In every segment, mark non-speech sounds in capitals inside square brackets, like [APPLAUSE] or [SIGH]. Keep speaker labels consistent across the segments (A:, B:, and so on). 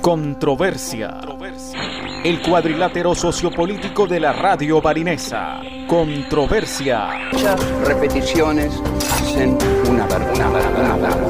A: Controversia. El cuadrilátero sociopolítico de la radio barinesa. Controversia.
B: Muchas repeticiones hacen una verdad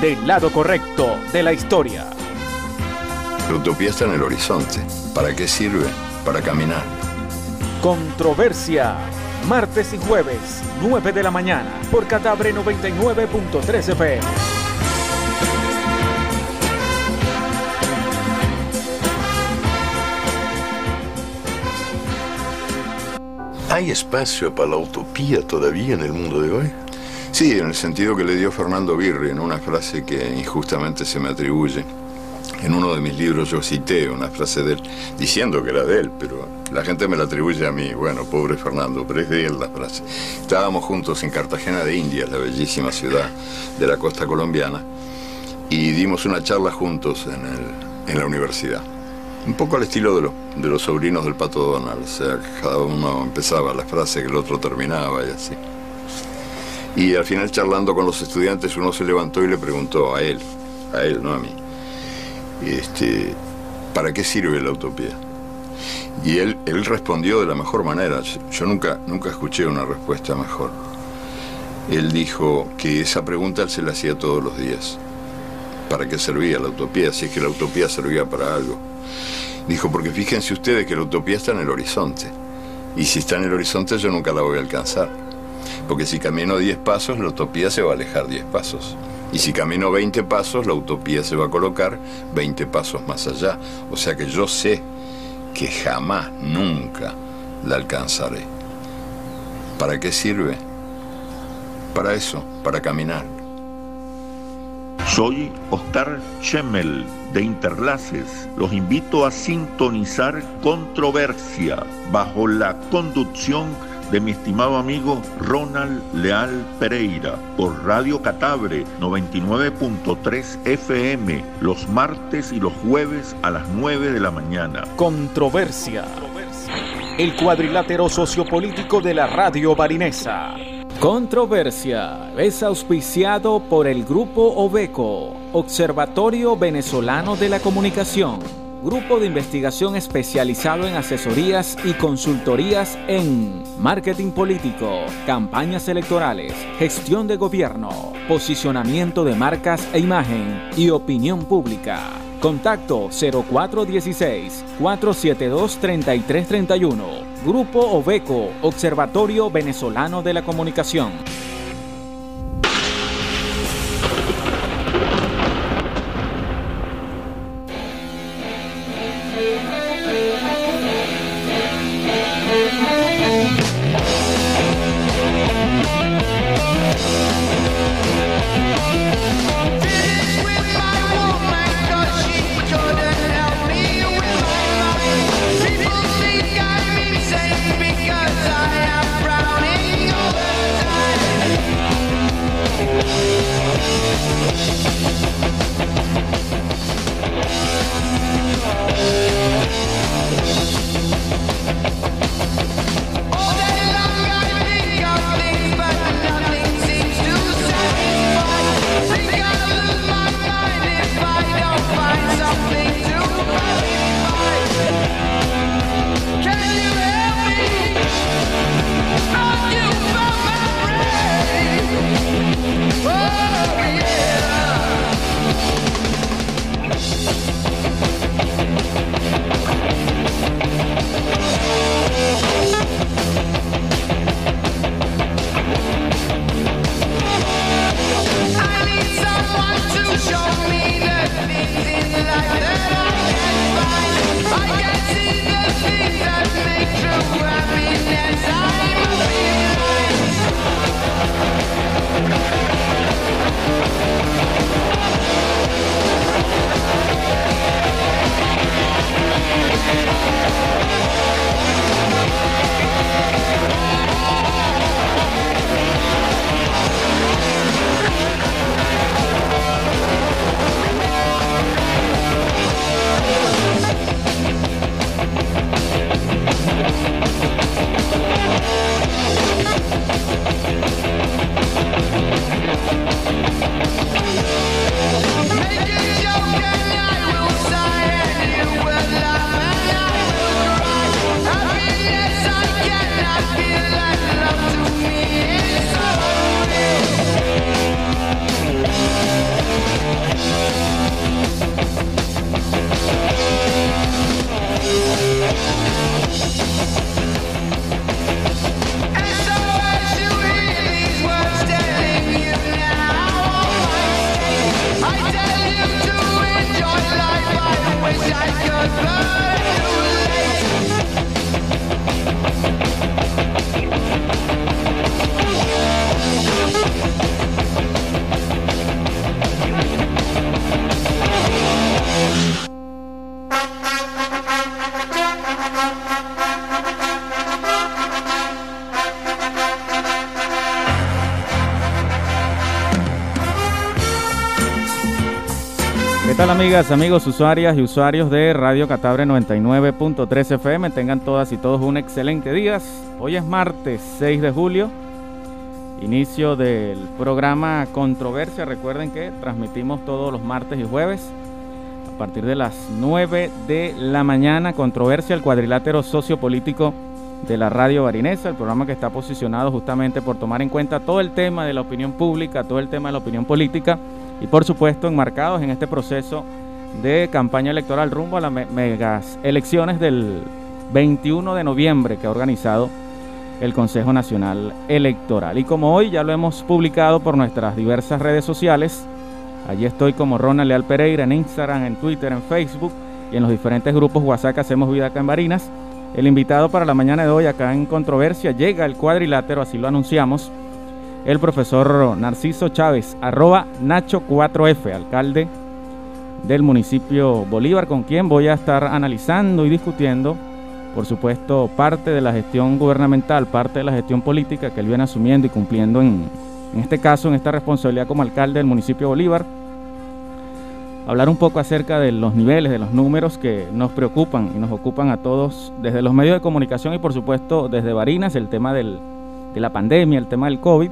A: del lado correcto de la historia.
C: La utopía está en el horizonte. ¿Para qué sirve? Para caminar.
A: Controversia. Martes y jueves, 9 de la mañana, por Catabre 99.3 FM.
C: ¿Hay espacio para la utopía todavía en el mundo de hoy? Sí, en el sentido que le dio Fernando Birri en una frase que injustamente se me atribuye. En uno de mis libros yo cité una frase de él, diciendo que era de él, pero la gente me la atribuye a mí. Bueno, pobre Fernando, pero es de él la frase. Estábamos juntos en Cartagena de Indias, la bellísima ciudad de la costa colombiana, y dimos una charla juntos en, en la universidad. Un poco al estilo de, los, de los sobrinos del Pato Donald, o sea, cada uno empezaba la frase que el otro terminaba y así. Y al final charlando con los estudiantes uno se levantó y le preguntó a él, a él, no a mí, este, ¿para qué sirve la utopía? Y él, él respondió de la mejor manera. Yo nunca, nunca escuché una respuesta mejor. Él dijo que esa pregunta él se la hacía todos los días. ¿Para qué servía la utopía? Si es que la utopía servía para algo. Dijo, porque fíjense ustedes que la utopía está en el horizonte. Y si está en el horizonte yo nunca la voy a alcanzar. Porque si camino 10 pasos, la utopía se va a alejar 10 pasos. Y si camino 20 pasos, la utopía se va a colocar 20 pasos más allá. O sea que yo sé que jamás, nunca la alcanzaré. ¿Para qué sirve? Para eso, para caminar.
D: Soy Oscar Chemel de Interlaces. Los invito a sintonizar Controversia bajo la conducción mi estimado amigo Ronald Leal Pereira por Radio Catabre 99.3 FM los martes y los jueves a las 9 de la mañana.
A: Controversia. El cuadrilátero sociopolítico de la radio barinesa. Controversia es auspiciado por el Grupo Obeco, Observatorio Venezolano de la Comunicación grupo de investigación especializado en asesorías y consultorías en marketing político, campañas electorales, gestión de gobierno, posicionamiento de marcas e imagen y opinión pública. Contacto 0416-472-3331. Grupo Obeco, Observatorio Venezolano de la Comunicación.
E: Amigas, amigos, usuarias y usuarios de Radio Catabre 99.3 FM? Tengan todas y todos un excelente día. Hoy es martes 6 de julio, inicio del programa Controversia. Recuerden que transmitimos todos los martes y jueves a partir de las 9 de la mañana. Controversia, el cuadrilátero sociopolítico de la radio barinesa, el programa que está posicionado justamente por tomar en cuenta todo el tema de la opinión pública, todo el tema de la opinión política y por supuesto enmarcados en este proceso de campaña electoral rumbo a las megas elecciones del 21 de noviembre que ha organizado el Consejo Nacional Electoral. Y como hoy ya lo hemos publicado por nuestras diversas redes sociales, allí estoy como Ronald Leal Pereira en Instagram, en Twitter, en Facebook y en los diferentes grupos WhatsApp que hacemos vida acá en Barinas. El invitado para la mañana de hoy acá en Controversia llega el cuadrilátero, así lo anunciamos, el profesor Narciso Chávez, arroba Nacho4F, alcalde del municipio Bolívar, con quien voy a estar analizando y discutiendo, por supuesto, parte de la gestión gubernamental, parte de la gestión política que él viene asumiendo y cumpliendo en, en este caso, en esta responsabilidad como alcalde del municipio Bolívar. Hablar un poco acerca de los niveles, de los números que nos preocupan y nos ocupan a todos desde los medios de comunicación y por supuesto desde Barinas, el tema del, de la pandemia, el tema del COVID,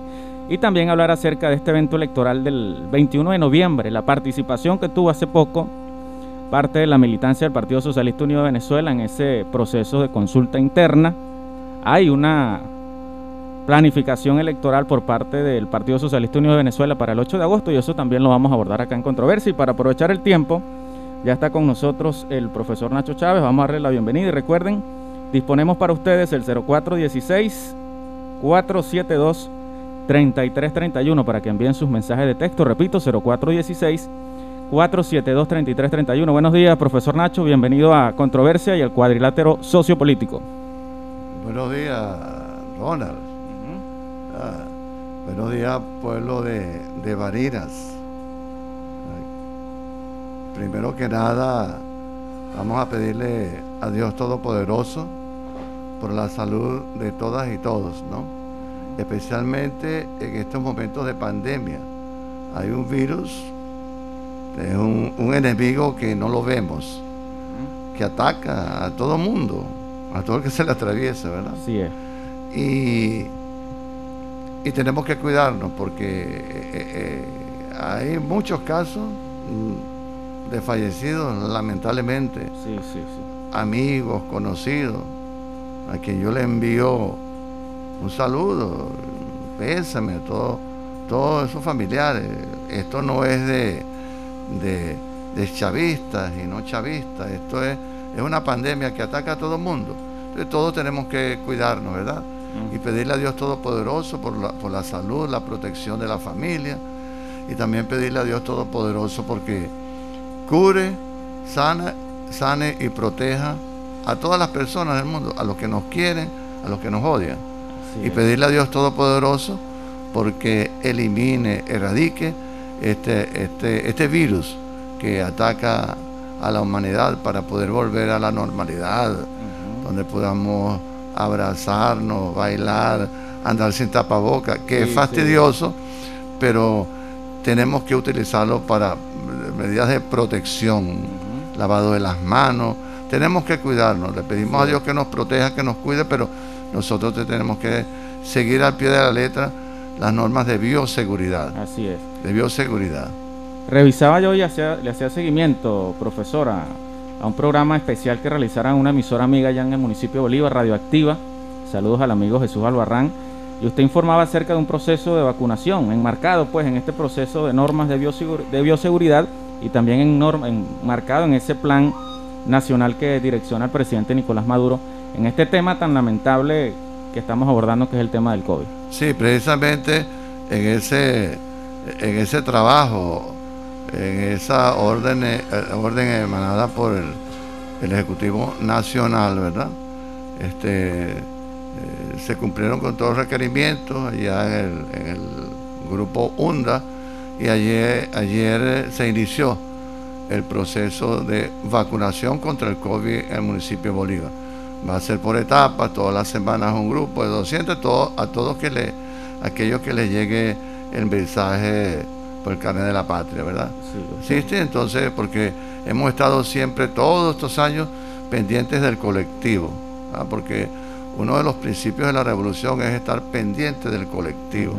E: y también hablar acerca de este evento electoral del 21 de noviembre, la participación que tuvo hace poco parte de la militancia del Partido Socialista Unido de Venezuela en ese proceso de consulta interna. Hay una planificación electoral por parte del Partido Socialista Unido de Venezuela para el 8 de agosto y eso también lo vamos a abordar acá en controversia. Y para aprovechar el tiempo, ya está con nosotros el profesor Nacho Chávez. Vamos a darle la bienvenida y recuerden, disponemos para ustedes el 0416 472 3331 para que envíen sus mensajes de texto. Repito, 0416 472 3331. Buenos días, profesor Nacho. Bienvenido a Controversia y al cuadrilátero sociopolítico.
F: Buenos días, Ronald. Ah, buenos días, pueblo de, de Barinas. Primero que nada, vamos a pedirle a Dios Todopoderoso por la salud de todas y todos, ¿no? Especialmente en estos momentos de pandemia. Hay un virus, es un, enemigo que no lo vemos, que ataca a todo mundo, a todo el que se le atraviesa, ¿verdad?
E: Sí es.
F: Y, y tenemos que cuidarnos porque eh, eh, hay muchos casos de fallecidos, lamentablemente.
E: Sí, sí, sí.
F: Amigos, conocidos a quien yo le envío un saludo, pésame a todos, todos esos familiares. Esto no es de, de, chavistas y no chavistas, esto es, es una pandemia que ataca a todo el mundo. Entonces todos tenemos que cuidarnos, ¿verdad? Y pedirle a Dios Todopoderoso por la, por la salud, la protección de la familia y también pedirle a Dios Todopoderoso porque cure, sana, sane y proteja a todas las personas del mundo, a los que nos quieren, a los que nos odian. Y pedirle a Dios Todopoderoso porque elimine, erradique este, este, este virus que ataca a la humanidad para poder volver a la normalidad, donde podamos abrazarnos, bailar, andar sin tapaboca, que es fastidioso, pero tenemos que utilizarlo para medidas de protección, lavado de las manos, tenemos que cuidarnos, le pedimos a Dios que nos proteja, que nos cuide, pero nosotros tenemos que seguir al pie de la letra las normas de bioseguridad.
E: Así es.
F: De bioseguridad.
E: Revisaba yo y le hacía seguimiento, profesora, a un programa especial que realizaran una emisora amiga allá en el municipio de Bolívar, Radioactiva. Saludos al amigo Jesús Albarrán. Y usted informaba acerca de un proceso de vacunación, enmarcado pues en este proceso de normas de, bioseguridad y también enmarcado en ese plan nacional que direcciona el presidente Nicolás Maduro en este tema tan lamentable que estamos abordando, que es el tema del COVID.
F: Sí, precisamente en ese, en ese trabajo, en esa orden, eh, orden emanada por el, el Ejecutivo Nacional, ¿verdad? Este, eh, se cumplieron con todos los requerimientos allá en el, grupo UNDA y ayer, ayer se inició el proceso de vacunación contra el COVID en el municipio de Bolívar. Va a ser por etapas, todas las semanas un grupo de 200, a todos que le, aquellos que les llegue el mensaje por el carnet de la patria, ¿verdad? Sí, sí, entonces, porque hemos estado siempre, todos estos años, pendientes del colectivo, porque uno de los principios de la revolución es estar pendiente del colectivo,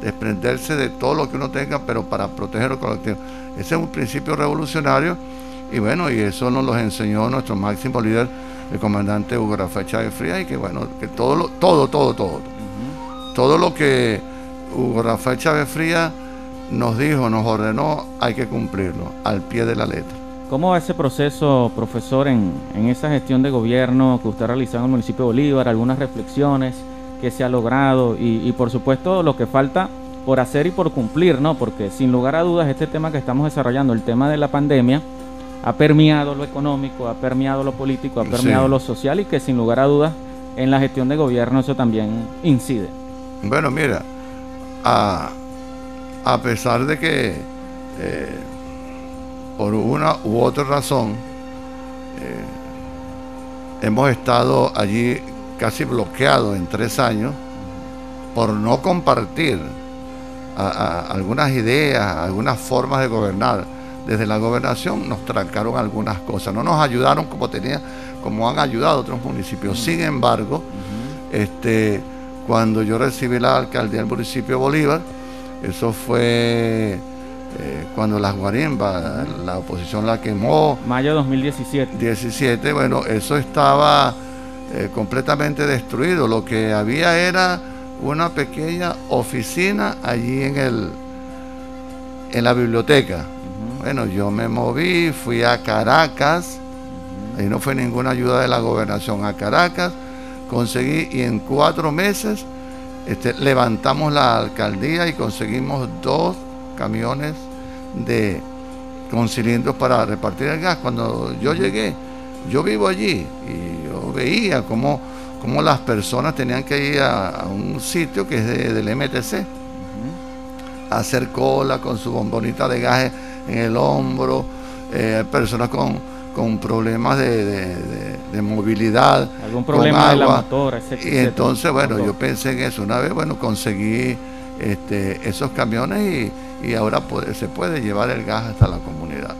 F: desprenderse de todo lo que uno tenga, pero para proteger el colectivo. Ese es un principio revolucionario y bueno, y eso nos lo enseñó nuestro máximo líder, el comandante Hugo Rafael Chávez Frías, y que bueno, que todo, lo, todo, todo, todo, todo lo que Hugo Rafael Chávez Frías nos dijo, nos ordenó, hay que cumplirlo al pie de la letra.
E: ¿Cómo va ese proceso, profesor, en, esa gestión de gobierno que usted ha realizado en el municipio de Bolívar? Algunas reflexiones que se ha logrado y, por supuesto lo que falta por hacer y por cumplir, ¿no? Porque sin lugar a dudas este tema que estamos desarrollando, el tema de la pandemia, ha permeado lo económico, ha permeado lo político, ha permeado lo social y que sin lugar a dudas en la gestión de gobierno eso también incide.
F: Bueno, mira, a a pesar de que eh, por una u otra razón eh, hemos estado allí casi bloqueados en tres años por no compartir algunas ideas, algunas formas de gobernar. Desde la gobernación nos trancaron algunas cosas, no nos ayudaron como tenía, como han ayudado otros municipios. Sin embargo, este, cuando yo recibí la alcaldía del municipio de Bolívar, eso fue eh, cuando las guarimbas, la oposición la quemó.
E: Mayo de 2017.
F: 17, bueno, eso estaba eh, completamente destruido. Lo que había era una pequeña oficina allí en el en la biblioteca. Bueno, yo me moví, fui a Caracas, ahí no fue ninguna ayuda de la gobernación a Caracas, conseguí y en cuatro meses este, levantamos la alcaldía y conseguimos dos camiones de con cilindros para repartir el gas. Cuando yo llegué, yo vivo allí y yo veía cómo, cómo las personas tenían que ir a, un sitio que es del MTC, hacer cola con su bombonita de gas en el hombro, eh, personas con con problemas de, movilidad,
E: algún problema de la motora,
F: Y entonces, bueno, yo pensé en eso. Una vez, bueno, conseguí este, esos camiones y, ahora se puede llevar el gas hasta la comunidad.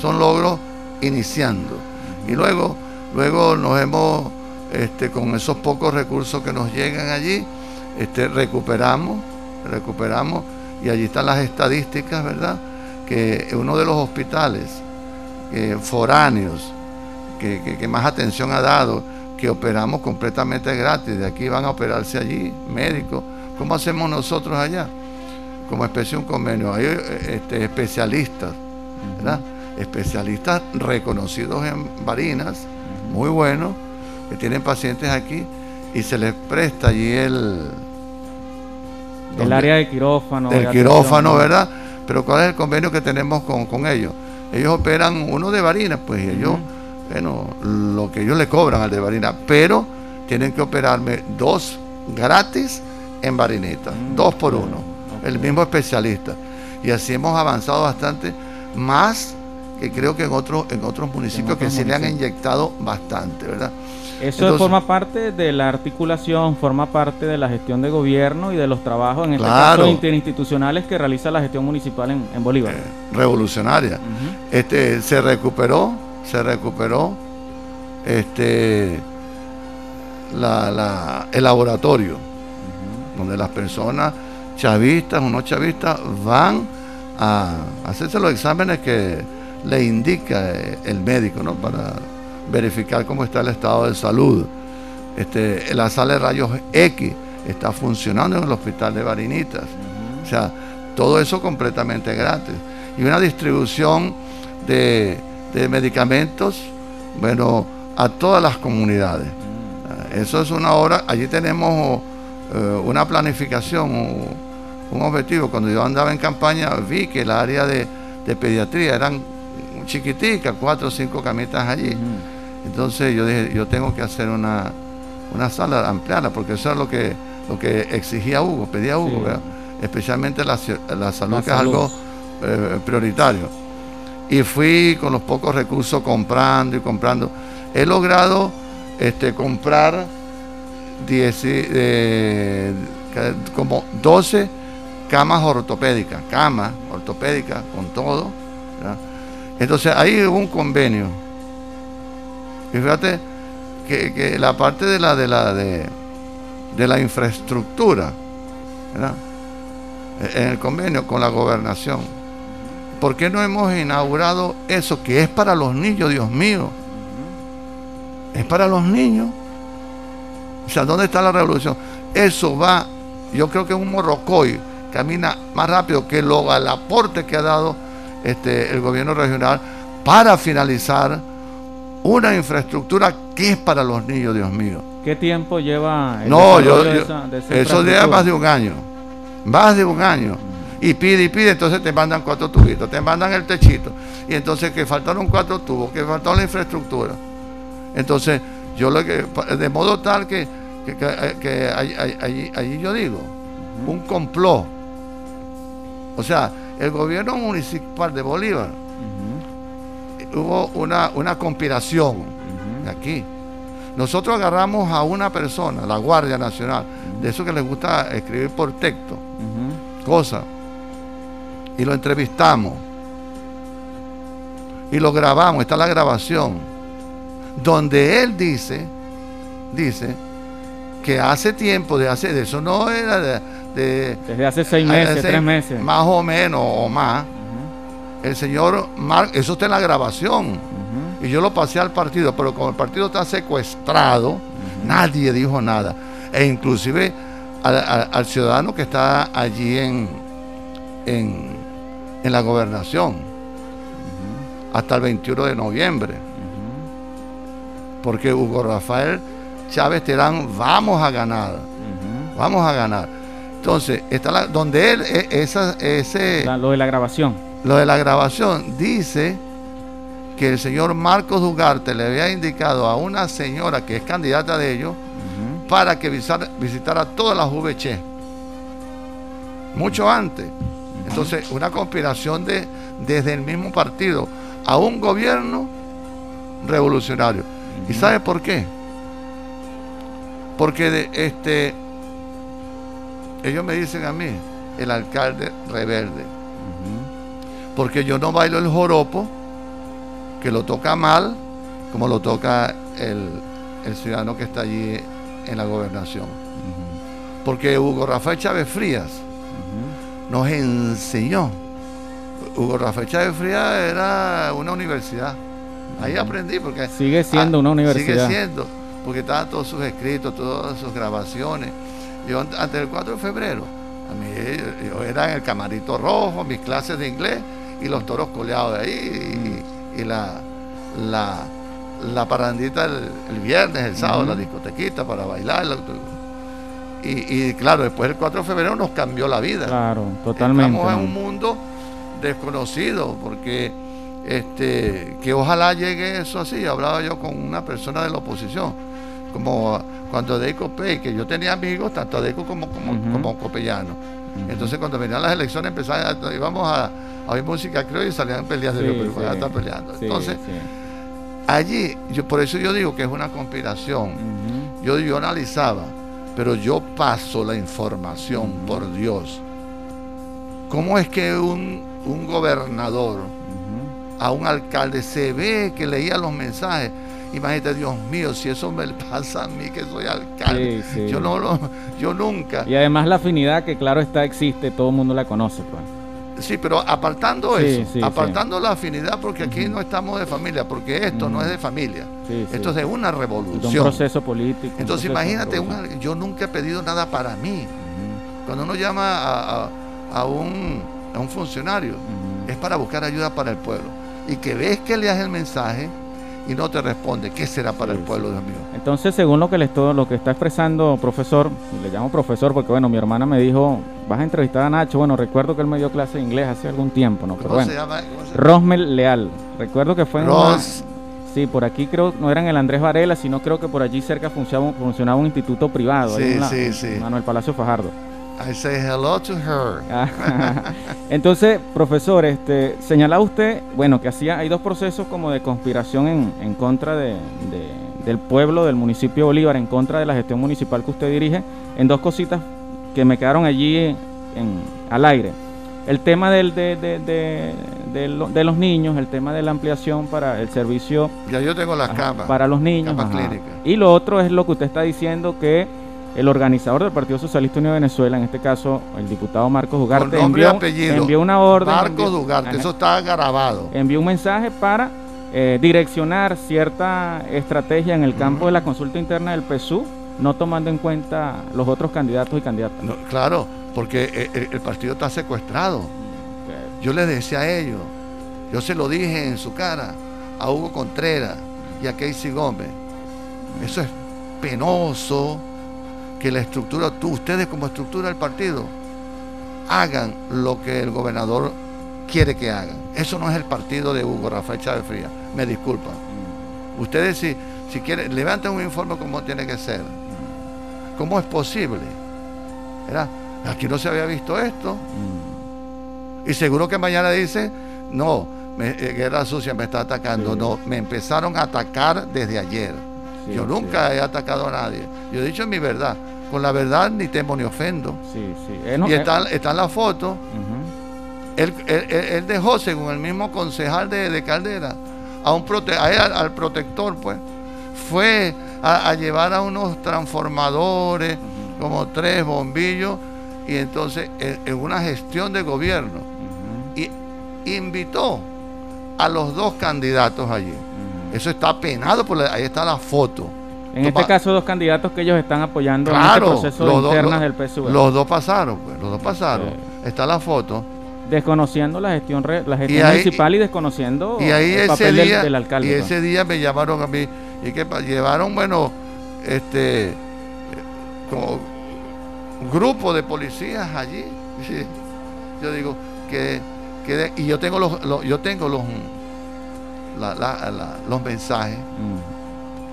F: Son logros iniciando. Y luego, luego nos hemos, este, con esos pocos recursos que nos llegan allí, este, recuperamos, recuperamos, y allí están las estadísticas, ¿verdad? Que uno de los hospitales foráneos, que, más atención ha dado, que operamos completamente gratis. De aquí van a operarse allí médicos. ¿Cómo hacemos nosotros allá? Como especie un convenio. Hay este, especialistas, ¿verdad? Especialistas reconocidos en varinas, muy buenos, que tienen pacientes aquí y se les presta allí el...
E: El área de quirófano.
F: El quirófano, ¿verdad? Pero ¿cuál es el convenio que tenemos con, con ellos? ellos operan uno de varina, pues ellos, bueno, lo que ellos le cobran al de varina, pero tienen que operarme dos gratis en varineta, mm, dos por uno, el mismo especialista. Y así hemos avanzado bastante, más que creo que en otros, en otros municipios que sí le han inyectado bastante, ¿verdad?
E: Eso forma parte de la articulación, forma parte de la gestión de gobierno y de los trabajos, en este caso, interinstitucionales que realiza la gestión municipal en, Bolívar. Eh,
F: revolucionaria. este, se recuperó, se recuperó este, la, el laboratorio, donde las personas chavistas o no chavistas van a hacerse los exámenes que le indica el médico, ¿no? Para verificar cómo está el estado de salud. Este, la sala de rayos X está funcionando en el hospital de Varinitas. O sea, todo eso completamente gratis. Y una distribución de, medicamentos, bueno, a todas las comunidades. Eso es una obra, allí tenemos eh, una planificación, un, objetivo. Cuando yo andaba en campaña vi que el área de, de pediatría eran chiquitica, cuatro o cinco camitas allí. Entonces yo dije, yo tengo que hacer una, una sala, ampliarla, porque eso es lo que, lo que exigía Hugo, pedía Hugo, especialmente la, salud, que es algo eh, prioritario. Y fui con los pocos recursos comprando y comprando. He logrado este, comprar 10, eh, como 12 camas ortopédicas, camas ortopédicas con todo. Entonces ahí hubo un convenio. Y fíjate que, la parte de la de la de, la infraestructura, en el convenio con la gobernación. ¿Por qué no hemos inaugurado eso que es para los niños, Dios mío? Es para los niños. O sea, ¿dónde está la revolución? Eso va, yo creo que un morrocoy camina más rápido que lo, el aporte que ha dado este, el gobierno regional para finalizar una infraestructura que es para los niños, Dios mío.
E: ¿Qué tiempo lleva
F: el no, yo, eso lleva más de un año, más de un año. Y pide y pide, entonces te mandan cuatro tubitos, te mandan el techito. Y entonces que faltaron cuatro tubos, que faltó la infraestructura. Entonces, yo lo que, de modo tal que, que, allí, yo digo, un complot. O sea, el gobierno municipal de Bolívar hubo una, una conspiración aquí. Nosotros agarramos a una persona, la Guardia Nacional, de eso que les gusta escribir por texto, cosas, y lo entrevistamos. Y lo grabamos, está la grabación, donde él dice, dice, que hace tiempo, de hace, de eso no era de,
E: desde hace seis meses, tres meses.
F: Más o menos, o más. El señor Mark, eso está en la grabación. Y yo lo pasé al partido, pero como el partido está secuestrado, nadie dijo nada. E inclusive al, ciudadano que está allí en, en, en la gobernación. Hasta el 21 de noviembre. Porque Hugo Rafael Chávez Terán, vamos a ganar. Vamos a ganar. Entonces, está la, donde él, e, esa, ese...
E: lo de la grabación.
F: Lo de la grabación dice que el señor Marcos Dugarte le había indicado a una señora que es candidata de ellos para que visitara todas las VC. Mucho antes. Entonces, una conspiración de, desde el mismo partido a un gobierno revolucionario. ¿Y sabe por qué? Porque de, este ellos me dicen a mí, el alcalde rebelde. Porque yo no bailo el joropo, que lo toca mal, como lo toca el, ciudadano que está allí en la gobernación. Porque Hugo Rafael Chávez Frías nos enseñó. Hugo Rafael Chávez Frías era una universidad. Ahí aprendí porque...
E: Sigue siendo una universidad.
F: Sigue siendo, porque estaban todos sus escritos, todas sus grabaciones yo antes del 4 de febrero, a mí, yo era en el camarito rojo, mis clases de inglés y los toros coleados de ahí y, la, la, parandita el, viernes, el sábado, la discotequita para bailar. Y, claro, después del 4 de febrero nos cambió la vida.
E: Claro, totalmente.
F: Estamos en un mundo desconocido porque este que ojalá llegue eso así. Hablaba yo con una persona de la oposición, como cuando Deco Pay, que yo tenía amigos, tanto Deco como, como, como Copellano. Entonces cuando venían las elecciones empezaban, íbamos a, a oír música creo y salían peleas de sí, estar peleando. Entonces, allí, yo, por eso yo digo que es una conspiración. yo, yo analizaba, pero yo paso la información, por Dios. ¿Cómo es que un, un gobernador a un alcalde se ve que leía los mensajes? Imagínate, Dios mío, si eso me pasa a mí que soy alcalde. Yo no lo, yo nunca.
E: Y además la afinidad que claro está existe, todo el mundo la conoce, pues.
F: Sí, pero apartando eso, apartando la afinidad, porque aquí no estamos de familia, porque esto no es de familia, esto es de una revolución.
E: un proceso político.
F: Entonces imagínate, yo nunca he pedido nada para mí. Cuando uno llama a, un, a un funcionario, es para buscar ayuda para el pueblo. Y que ves que le das el mensaje, y no te responde, ¿qué será para el pueblo, Dios mío?
E: Entonces, según lo que, le estoy, lo que está expresando profesor, le llamo profesor porque, bueno, mi hermana me dijo, vas a entrevistar a Nacho. Bueno, recuerdo que él me dio clase de inglés hace algún tiempo, ¿no? Pero
F: ¿Cómo
E: bueno,
F: se llama? ¿Cómo se llama?
E: Rosmel Leal. Recuerdo que fue en una-
F: Ros.
E: Sí, por aquí creo, no eran el Andrés Varela, sino creo que por allí cerca funcionaba, funcionaba un instituto privado. ahí
F: Sí,
E: en la-
F: sí, sí.
E: Manuel Palacio Fajardo.
F: I say hello to her. [LAUGHS]
E: Entonces, profesor, este, señalaba usted, bueno, que hacía, hay dos procesos como de conspiración en, en contra de, de- del pueblo, del municipio de Bolívar, en contra de la gestión municipal que usted dirige, en dos cositas que me quedaron allí en, al aire. El tema del, de, de- de- de lo- de los niños, el tema de la ampliación para el servicio
F: Ya yo tengo las camas.
E: para los niños.
F: camas
E: ajá.
F: clínicas.
E: Y lo otro es lo que usted está diciendo que el organizador del Partido Socialista Unido de Venezuela, en este caso el diputado Marcos Ugarte, envió, una orden,
F: Marcos
E: envió- ajá,
F: eso está grabado.
E: envió un mensaje para eh, direccionar cierta estrategia en el campo de la consulta interna del PSU, no tomando en cuenta los otros candidatos y candidatas.
F: No, claro, porque el, el partido está secuestrado. Yo les decía a ellos, yo se lo dije en su cara a Hugo Contreras y a Casey Gómez. Eso es penoso que la estructura, tú, ustedes como estructura del partido, hagan lo que el gobernador quiere que hagan. Eso no es el partido de Hugo Rafael Chávez Frías. Me disculpan. Ustedes si, si quieren, levanten un informe como tiene que ser. ¿Cómo es posible? ¿Verdad? Aquí no se había visto esto.
E: Mm,
F: Y seguro que mañana dice, no, me- eh, guerra sucia me está atacando.
E: Sí.
F: No, me empezaron a atacar desde ayer.
E: Sí,
F: Yo
E: sí.
F: nunca he atacado a nadie. Yo he dicho mi verdad. Con la verdad ni temo ni ofendo.
E: Sí, sí. Eh, no,
F: y
E: eh,
F: está, está en la foto. Él, él- él- él dejó, según el mismo concejal de, de Caldera, a un prote- a él, al, al protector, pues, fue a, a llevar a unos transformadores, como tres bombillos, y entonces en, en una gestión de gobierno, y invitó a los dos candidatos allí. Eso está penado, por la- ahí está la foto.
E: En este caso, dos candidatos que ellos están apoyando en
F: Claro,
E: este proceso
F: los dos-
E: internas
F: los-
E: del PSU.
F: Los dos pasaron, pues, los dos pasaron.
E: Sí.
F: Está la foto.
E: desconociendo la gestión la gestión
F: ahí-
E: municipal y desconociendo
F: Y ahí
E: el
F: ese
E: papel del-
F: día,
E: del, alcalde.
F: y
E: pues.
F: ese día me llamaron a mí y que llevaron, bueno, este, como un grupo de policías allí. Sí. Yo digo que, que de- y yo tengo los, los- yo tengo los, la- la- la- los mensajes
E: Mm,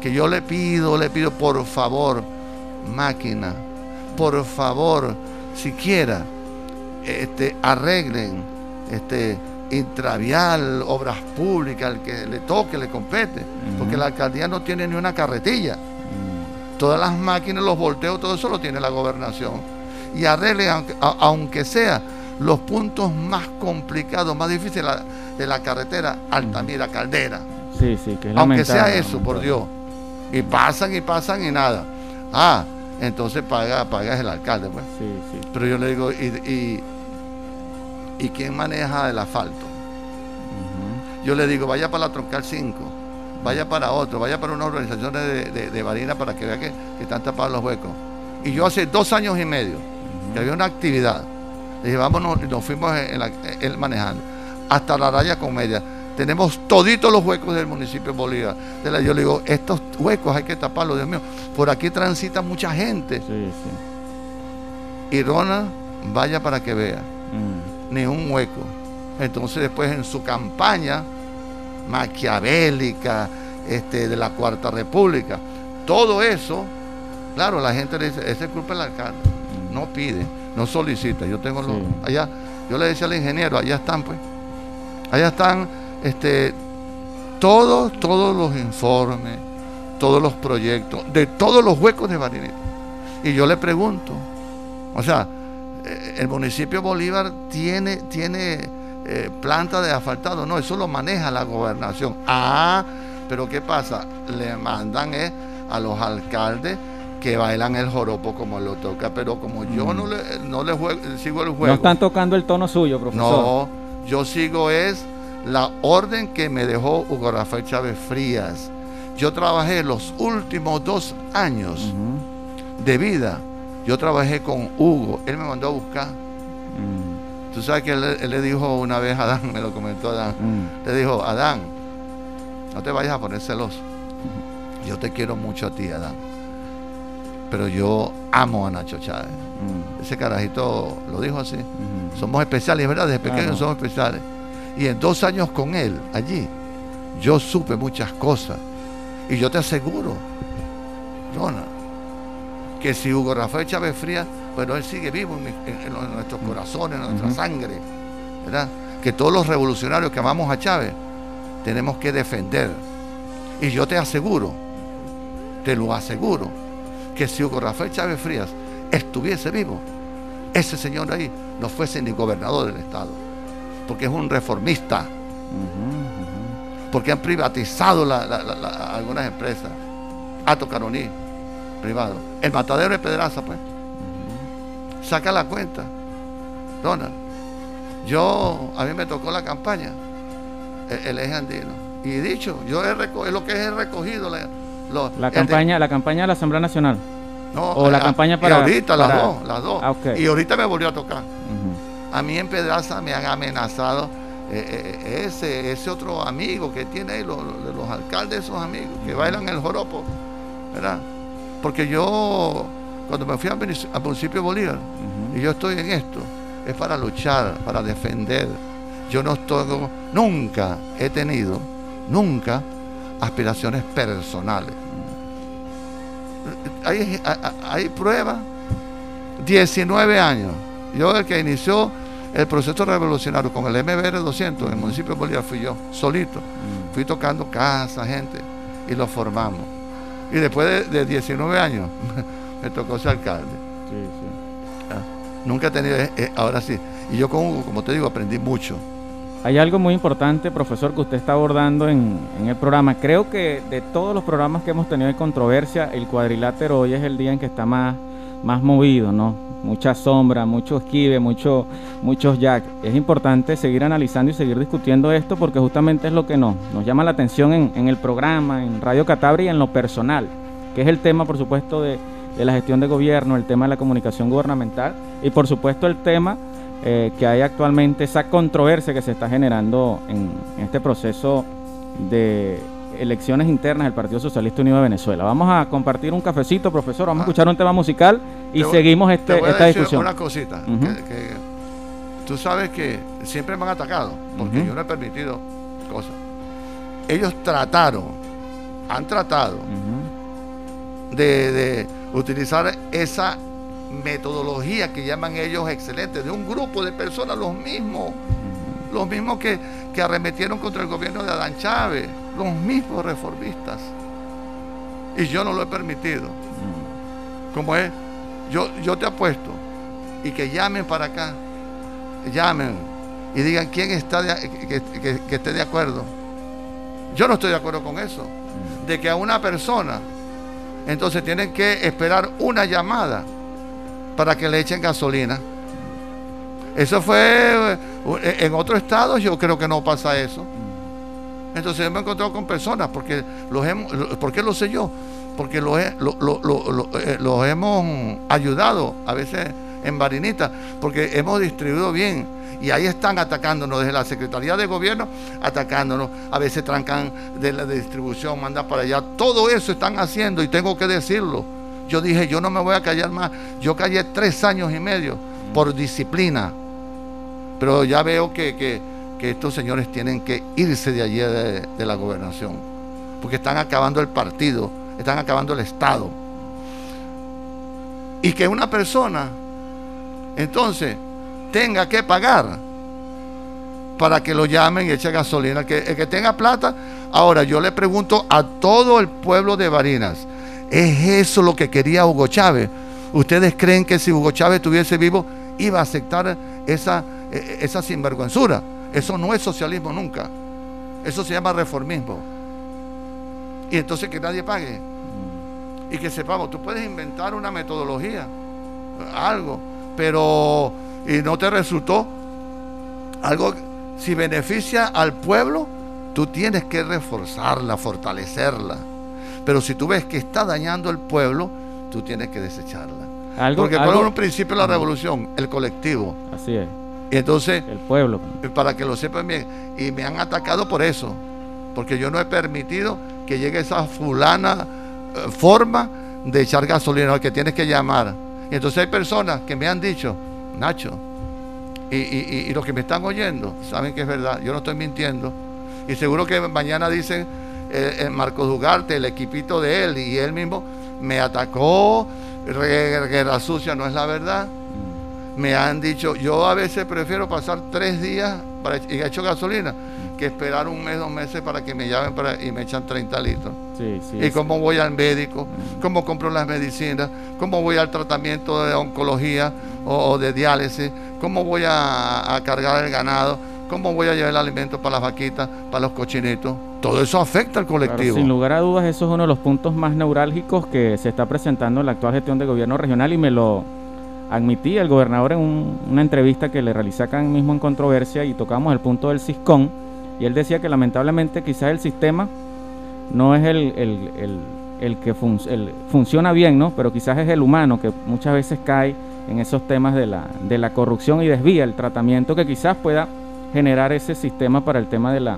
F: que yo le pido, le pido por favor, máquina, por favor, siquiera este, arreglen este intravial, obras públicas, al que le toque, le compete, porque la alcaldía no tiene ni una carretilla. Todas las máquinas, los volteos, todo eso lo tiene la gobernación. Y arreglen, aunque, a- aunque sea los puntos más complicados, más difíciles de la, de la carretera Altamira Caldera.
E: sí, sí, que es
F: Aunque sea eso, por. Dios. Y pasan y pasan y nada. Ah, entonces paga, paga el alcalde, pues.
E: Sí, sí.
F: Pero yo le digo, ¿y, y, y quién maneja el asfalto? Yo le digo, vaya para la Troncal 5, vaya para otro, vaya para una organización de, de, de Barina para que vea que, que están tapados los huecos. Y yo hace dos años y medio, que había una actividad, le dije, vámonos, y nos fuimos en la- él manejando, hasta la raya con media. Tenemos toditos los huecos del municipio de Bolívar. Yo le digo, estos huecos hay que taparlos, Dios mío. Por aquí transita mucha gente.
E: Sí, sí.
F: Y Ronald, vaya para que vea
E: Mm,
F: ni un hueco. Entonces después en su campaña maquiavélica este, de la Cuarta República, todo eso, claro, la gente le dice, ese es culpa del alcalde. No pide, no solicita. Yo tengo los, allá, yo le decía al ingeniero, allá están pues, allá están este, todos, todos los informes, todos los proyectos, de todos los huecos de Barinito. Y yo le pregunto, o sea, eh, el municipio de Bolívar tiene, tiene eh, planta de asfaltado, no, eso lo maneja la gobernación. Ah, pero ¿qué pasa? Le mandan eh, a los alcaldes que bailan el joropo como lo toca, pero como yo no le, no le juego- sigo el juego.
E: No están tocando el tono suyo, profesor.
F: No, yo sigo es la orden que me dejó Hugo Rafael Chávez Frías. Yo trabajé los últimos dos años de vida. Yo trabajé con Hugo. Él me mandó a buscar.
E: Mm,
F: Tú sabes que él, él le dijo una vez a Adán, [LAUGHS] me lo comentó Adán.
E: mm,
F: Le dijo, Adán, no te vayas a poner celoso. Yo te quiero mucho a ti, Adán. Pero yo amo a Nacho Chávez. Mm. Ese carajito lo dijo así. Somos especiales, ¿verdad? Desde pequeños somos especiales. Y en dos años con él, allí, yo supe muchas cosas. Y yo te aseguro, Ronald, que si Hugo Rafael Chávez Frías, bueno, él sigue vivo en, nuestros corazones, en nuestra sangre, ¿verdad? Que todos los revolucionarios que amamos a Chávez tenemos que defender. Y yo te aseguro, te lo aseguro, que si Hugo Rafael Chávez Frías estuviese vivo, ese señor ahí no fuese ni gobernador del Estado, porque es un reformista, porque han privatizado algunas empresas, Ato Caroní, privado, el matadero de Pedraza, pues, saca la cuenta, Donald, yo, a mí me tocó la campaña, el, eje andino, y dicho, yo he recogido, lo que he recogido,
E: la, campaña, la campaña de la Asamblea Nacional.
F: No, o la campaña para. Y ahorita las dos, las dos. Ah, y ahorita me volvió a tocar. A mí en Pedraza me han amenazado eh, eh, ese, ese otro amigo que tiene ahí, los, los alcaldes, esos amigos, que bailan el joropo, ¿verdad? Porque yo, cuando me fui al municipio de Bolívar, y yo estoy en esto, es para luchar, para defender. Yo no estoy, nunca he tenido, nunca, aspiraciones personales hay, hay pruebas. 19 años. Yo el que inició el proceso revolucionario con el MBR 200 en el municipio de Bolívar fui yo, solito. Mm. Fui tocando casa, gente, y lo formamos. Y después de, 19 años [LAUGHS] me tocó ser alcalde. Ah, nunca he tenido, eh, eh, ahora sí. Y yo como, como te digo, aprendí mucho.
E: Hay algo muy importante, profesor, que usted está abordando en, el programa. Creo que de todos los programas que hemos tenido de controversia, el cuadrilátero hoy es el día en que está más, más movido, ¿no? Mucha sombra, mucho esquive, mucho, muchos jack. Es importante seguir analizando y seguir discutiendo esto porque justamente es lo que nos, llama la atención en, el programa, en Radio Catabria y en lo personal, que es el tema, por supuesto, de, de la gestión de gobierno, el tema de la comunicación gubernamental y, por supuesto, el tema eh, que hay actualmente, esa controversia que se está generando en, este proceso de elecciones internas del Partido Socialista Unido de Venezuela. Vamos a compartir un cafecito, profesor, vamos a ah. escuchar un tema musical y seguimos este, esta discusión.
F: Una cosita, que, tú sabes que siempre me han atacado, porque yo no he permitido cosas. Ellos trataron, han tratado de utilizar esa metodología que llaman ellos excelente, de un grupo de personas, los mismos, los mismos que, que arremetieron contra el gobierno de Adán Chávez, los mismos reformistas. Y yo no lo he permitido. Como es, yo, yo te apuesto, y que llamen para acá, llamen y digan quién está que, que esté de acuerdo. Yo no estoy de acuerdo con eso. De que a una persona, entonces tienen que esperar una llamada para que le echen gasolina. Eso fue eh, en otros estados, yo creo que no pasa eso. Entonces me he encontrado con personas, porque los hemos, ¿por qué lo sé yo? Porque los, eh, los hemos ayudado a veces en Barinita, porque hemos distribuido bien. Y ahí están atacándonos desde la Secretaría de Gobierno, atacándonos. A veces trancan de la distribución, manda para allá. Todo eso están haciendo y tengo que decirlo yo dije, yo no me voy a callar más. Yo callé tres años y medio por disciplina. Pero ya veo que, estos señores tienen que irse de allí de, la gobernación. Porque están acabando el partido, están acabando el Estado. Y que una persona, entonces, tenga que pagar para que lo llamen y eche gasolina. que, el que tenga plata. Ahora, yo le pregunto a todo el pueblo de Barinas ¿Es eso lo que quería Hugo Chávez? ¿Ustedes creen que si Hugo Chávez estuviese vivo iba a aceptar esa, e, e, esa sinvergüenzura? Eso no es socialismo nunca. Eso se llama reformismo. Y entonces que nadie pague. Y que sepamos, tú puedes inventar una metodología, algo, pero y no te resultó algo, si beneficia al pueblo, tú tienes que reforzarla, fortalecerla. Pero si tú ves que está dañando al pueblo, tú tienes que desecharla. Porque por un principio de la revolución, el colectivo.
E: Así es.
F: Y entonces,
E: el pueblo.
F: Para que lo sepan bien, y me han atacado por eso. porque yo no he permitido que llegue esa fulana eh, forma de echar gasolina, que tienes que llamar. Y entonces hay personas que me han dicho, Nacho, y, y, los que me están oyendo saben que es verdad, yo no estoy mintiendo. Y seguro que mañana dicen, eh, Marcos Ugarte, el equipito de él y él mismo, me atacó, guerra sucia, no es la verdad. Me han dicho, yo a veces prefiero pasar tres días para, y he hecho gasolina que esperar un mes, dos meses para que me llamen para, y me echan 30 litros. y cómo voy al médico, cómo compro las medicinas, cómo voy al tratamiento de oncología o, de diálisis, cómo voy a, cargar el ganado, cómo voy a llevar el alimento para las vaquitas, para los cochinitos. Todo eso afecta al colectivo.
E: sin lugar a dudas, eso es uno de los puntos más neurálgicos que se está presentando en la actual gestión de gobierno regional y me lo admití el gobernador en una entrevista que le realicé acá mismo en controversia y tocamos el punto del CISCON y él decía que lamentablemente quizás el sistema no es el, el, que funciona bien, ¿no? pero quizás es el humano que muchas veces cae en esos temas de la, de la corrupción y desvía el tratamiento que quizás pueda generar ese sistema para el tema de la,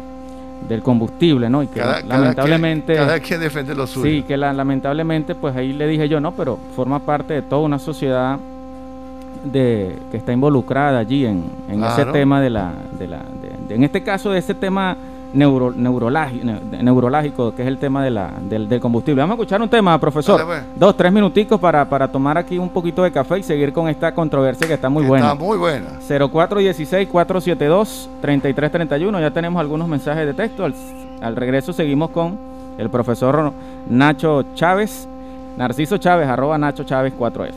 E: del combustible, ¿no? Y que lamentablemente...
F: Cada quien, defiende lo suyo.
E: Sí, que lamentablemente, pues ahí le dije yo, no, pero forma parte de toda una sociedad de que está involucrada allí en, ese tema de la... De la en este caso, de ese tema neuro, neurológico, que es el tema de la, del, combustible. Vamos a escuchar un tema, profesor. Pues. Dos, tres minuticos para, para tomar aquí un poquito de café y seguir con esta controversia que está muy buena.
F: Está muy buena.
E: 0416-472-3331. Ya tenemos algunos mensajes de texto. Al, al regreso seguimos con el profesor Nacho Chávez, Narciso Chávez, arroba Nacho Chávez 4F.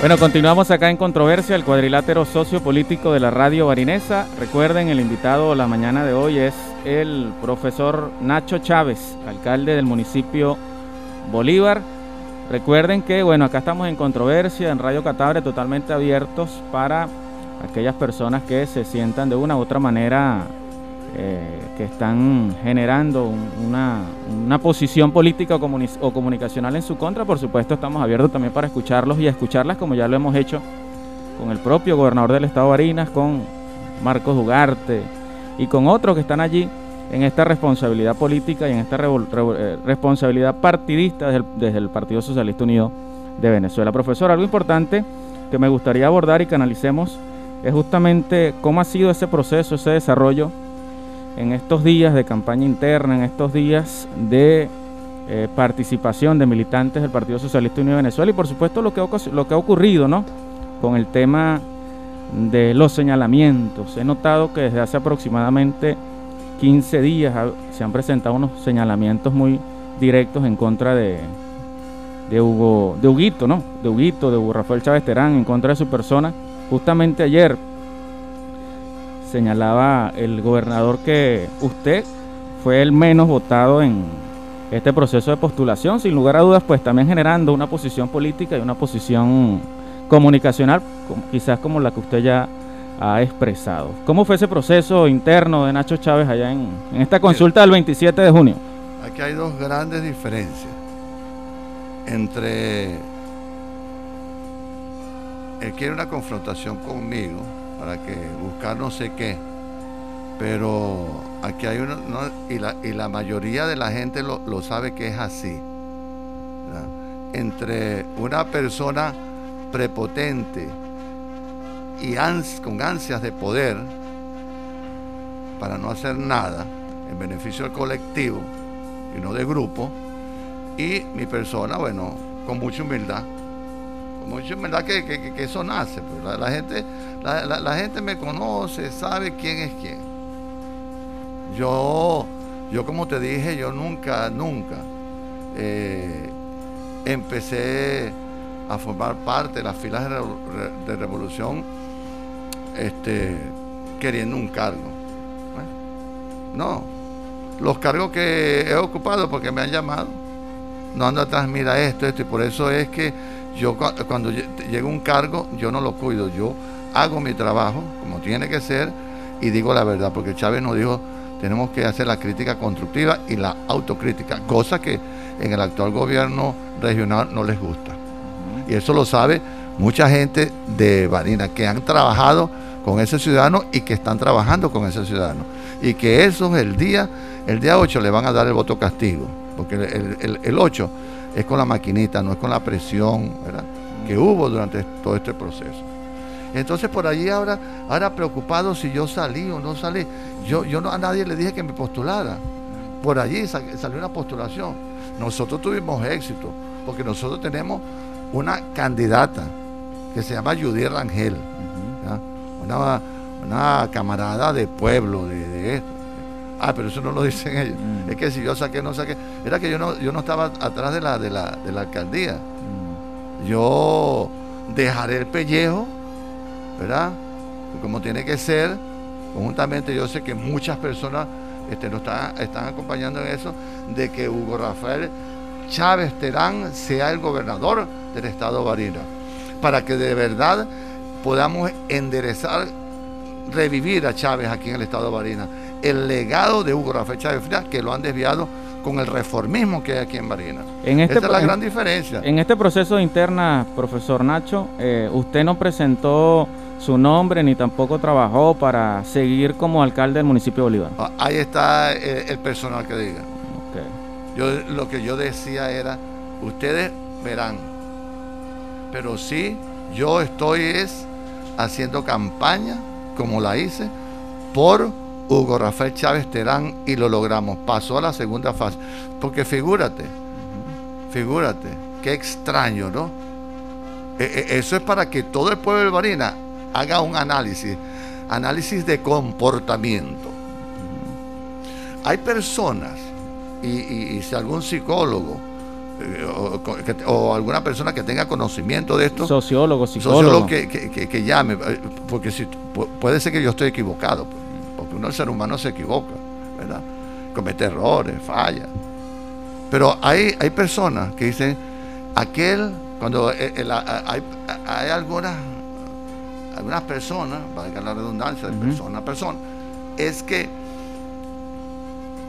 E: Bueno, continuamos acá en controversia, el cuadrilátero sociopolítico de la radio barinesa. Recuerden, el invitado la mañana de hoy es el profesor Nacho Chávez, alcalde del municipio Bolívar. Recuerden que, bueno, acá estamos en controversia, en Radio Catabre, totalmente abiertos para aquellas personas que se sientan de una u otra manera eh, que están generando una, posición política o, comunicacional en su contra, por supuesto estamos abiertos también para escucharlos y escucharlas como ya lo hemos hecho con el propio gobernador del estado Barinas, con Marcos Ugarte y con otros que están allí en esta responsabilidad política y en esta eh, responsabilidad partidista desde el, desde el Partido Socialista Unido de Venezuela. Profesor, algo importante que me gustaría abordar y que analicemos es justamente cómo ha sido ese proceso, ese desarrollo en estos días de campaña interna, en estos días de eh, participación de militantes del Partido Socialista Unido de Venezuela y por supuesto lo que, ha ocurrido ¿no? con el tema de los señalamientos. He notado que desde hace aproximadamente 15 días se han presentado unos señalamientos muy directos en contra de, de Hugo, de Huguito, ¿no? De Huguito, de Hugo Rafael Chávez Terán, en contra de su persona. Justamente ayer señalaba el gobernador que usted fue el menos votado en este proceso de postulación, sin lugar a dudas, pues también generando una posición política y una posición comunicacional, quizás como la que usted ya ha expresado. ¿Cómo fue ese proceso interno de Nacho Chávez allá en, esta consulta del 27 de junio?
F: Aquí hay dos grandes diferencias entre él quiere una confrontación conmigo para que buscar no sé qué. Pero aquí hay uno, y, la, mayoría de la gente lo, sabe que es así. Entre una persona prepotente y con ansias de poder para no hacer nada en beneficio del colectivo y no de grupo, y mi persona, bueno, con mucha humildad, mucho verdad que, que, eso nace. Pues. La, gente, la, gente me conoce, sabe quién es quién. Yo, yo como te dije, yo nunca, nunca eh, empecé a formar parte de las filas de, revolución este, queriendo un cargo. ¿eh? No, los cargos que he ocupado porque me han llamado, no ando atrás, mira esto, esto, y por eso es que yo cuando llega un cargo, yo no lo cuido, yo hago mi trabajo como tiene que ser y digo la verdad, porque Chávez nos dijo, tenemos que hacer la crítica constructiva y la autocrítica, cosa que en el actual gobierno regional no les gusta. Y eso lo sabe mucha gente de Barina que han trabajado con ese ciudadano y que están trabajando con ese ciudadano. Y que eso el día, el día 8 le van a dar el voto castigo, porque el, el, el 8 es con la maquinita, no es con la presión que hubo durante todo este proceso. Entonces por allí ahora, ahora preocupado si yo salí o no salí. Yo, yo no, a nadie le dije que me postulara. Por allí salió una postulación. Nosotros tuvimos éxito, porque nosotros tenemos una candidata que se llama Judy Rangel, una, una, camarada de pueblo, de, de esto Ah, pero eso no lo dicen ellos. Mm. Es que si yo saqué, no saqué. Era que yo no, yo no estaba atrás de la, de la, de la alcaldía. Mm. Yo dejaré el pellejo, ¿verdad? Como tiene que ser. Conjuntamente yo sé que muchas personas este, nos están, están acompañando en eso, de que Hugo Rafael Chávez Terán sea el gobernador del estado de Barina. Para que de verdad podamos enderezar, revivir a Chávez aquí en el estado de Barina el legado de Hugo Rafael Chávez Frías, que lo han desviado con el reformismo que hay aquí en Marina.
E: En este, Esa es la gran diferencia. En este proceso de interna, profesor Nacho, eh, usted no presentó su nombre ni tampoco trabajó para seguir como alcalde del municipio de Bolívar.
F: Ah, ahí está eh, el, personal que diga. Yo, lo que yo decía era, ustedes verán, pero sí, yo estoy es haciendo campaña, como la hice, por Hugo Rafael Chávez Terán y lo logramos. Pasó a la segunda fase. Porque figúrate, figúrate, qué extraño, ¿no? E, e, eso es para que todo el pueblo de Barina haga un análisis, análisis de comportamiento. Hay personas, y, si algún psicólogo eh, o, alguna persona que tenga conocimiento de esto.
E: Sociólogo, psicólogo.
F: que, que, llame, eh, porque si, puede ser que yo esté equivocado, pues, porque uno, el ser humano, se equivoca, ¿verdad? Comete errores, falla. Pero hay, hay personas que dicen, aquel, cuando eh, hay, hay algunas, algunas personas, valga la redundancia, de persona a persona, es que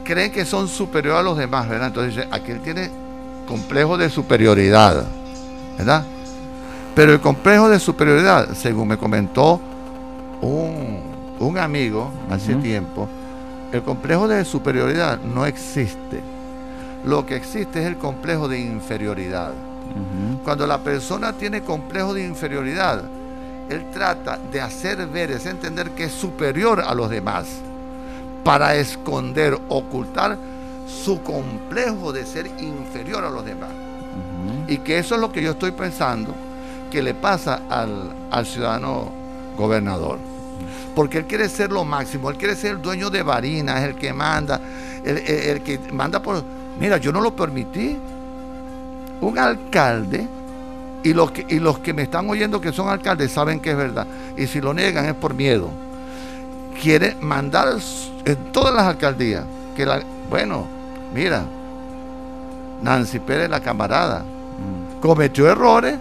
F: creen que son superiores a los demás, ¿verdad? Entonces dice, aquel tiene complejo de superioridad, ¿verdad? Pero el complejo de superioridad, según me comentó un, amigo hace tiempo, el complejo de superioridad no existe. Lo que existe es el complejo de inferioridad. Cuando la persona tiene complejo de inferioridad, él trata de hacer ver, es entender que es superior a los demás para esconder, ocultar su complejo de ser inferior a los demás. Y que eso es lo que yo estoy pensando que le pasa al, ciudadano gobernador. Porque él quiere ser lo máximo, él quiere ser el dueño de Varina, es el que manda, el, que manda por... Mira, yo no lo permití. Un alcalde, y los, que, y los que me están oyendo que son alcaldes saben que es verdad. Y si lo niegan es por miedo. Quiere mandar en todas las alcaldías que la, bueno, mira, Nancy Pérez, la camarada, cometió errores,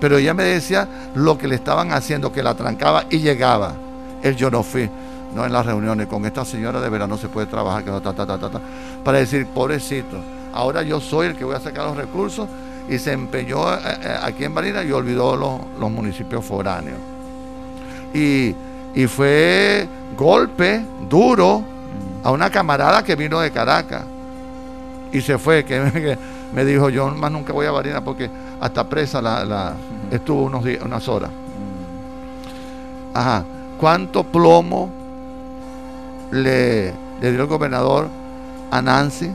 F: pero ella me decía lo que le estaban haciendo, que la trancaba y llegaba. El yo no fui, no en las reuniones, con esta señora de verano no se puede trabajar, que no, ta, ta, ta, ta, para decir, pobrecito, ahora yo soy el que voy a sacar los recursos y se empeñó eh, eh, aquí en Marina y olvidó los, municipios foráneos. Y, y fue golpe duro a una camarada que vino de Caracas y se fue, que, me dijo yo más nunca voy a Barina porque hasta presa la, estuvo unos días, unas horas. Ajá. ¿Cuánto plomo le, dio el gobernador a Nancy?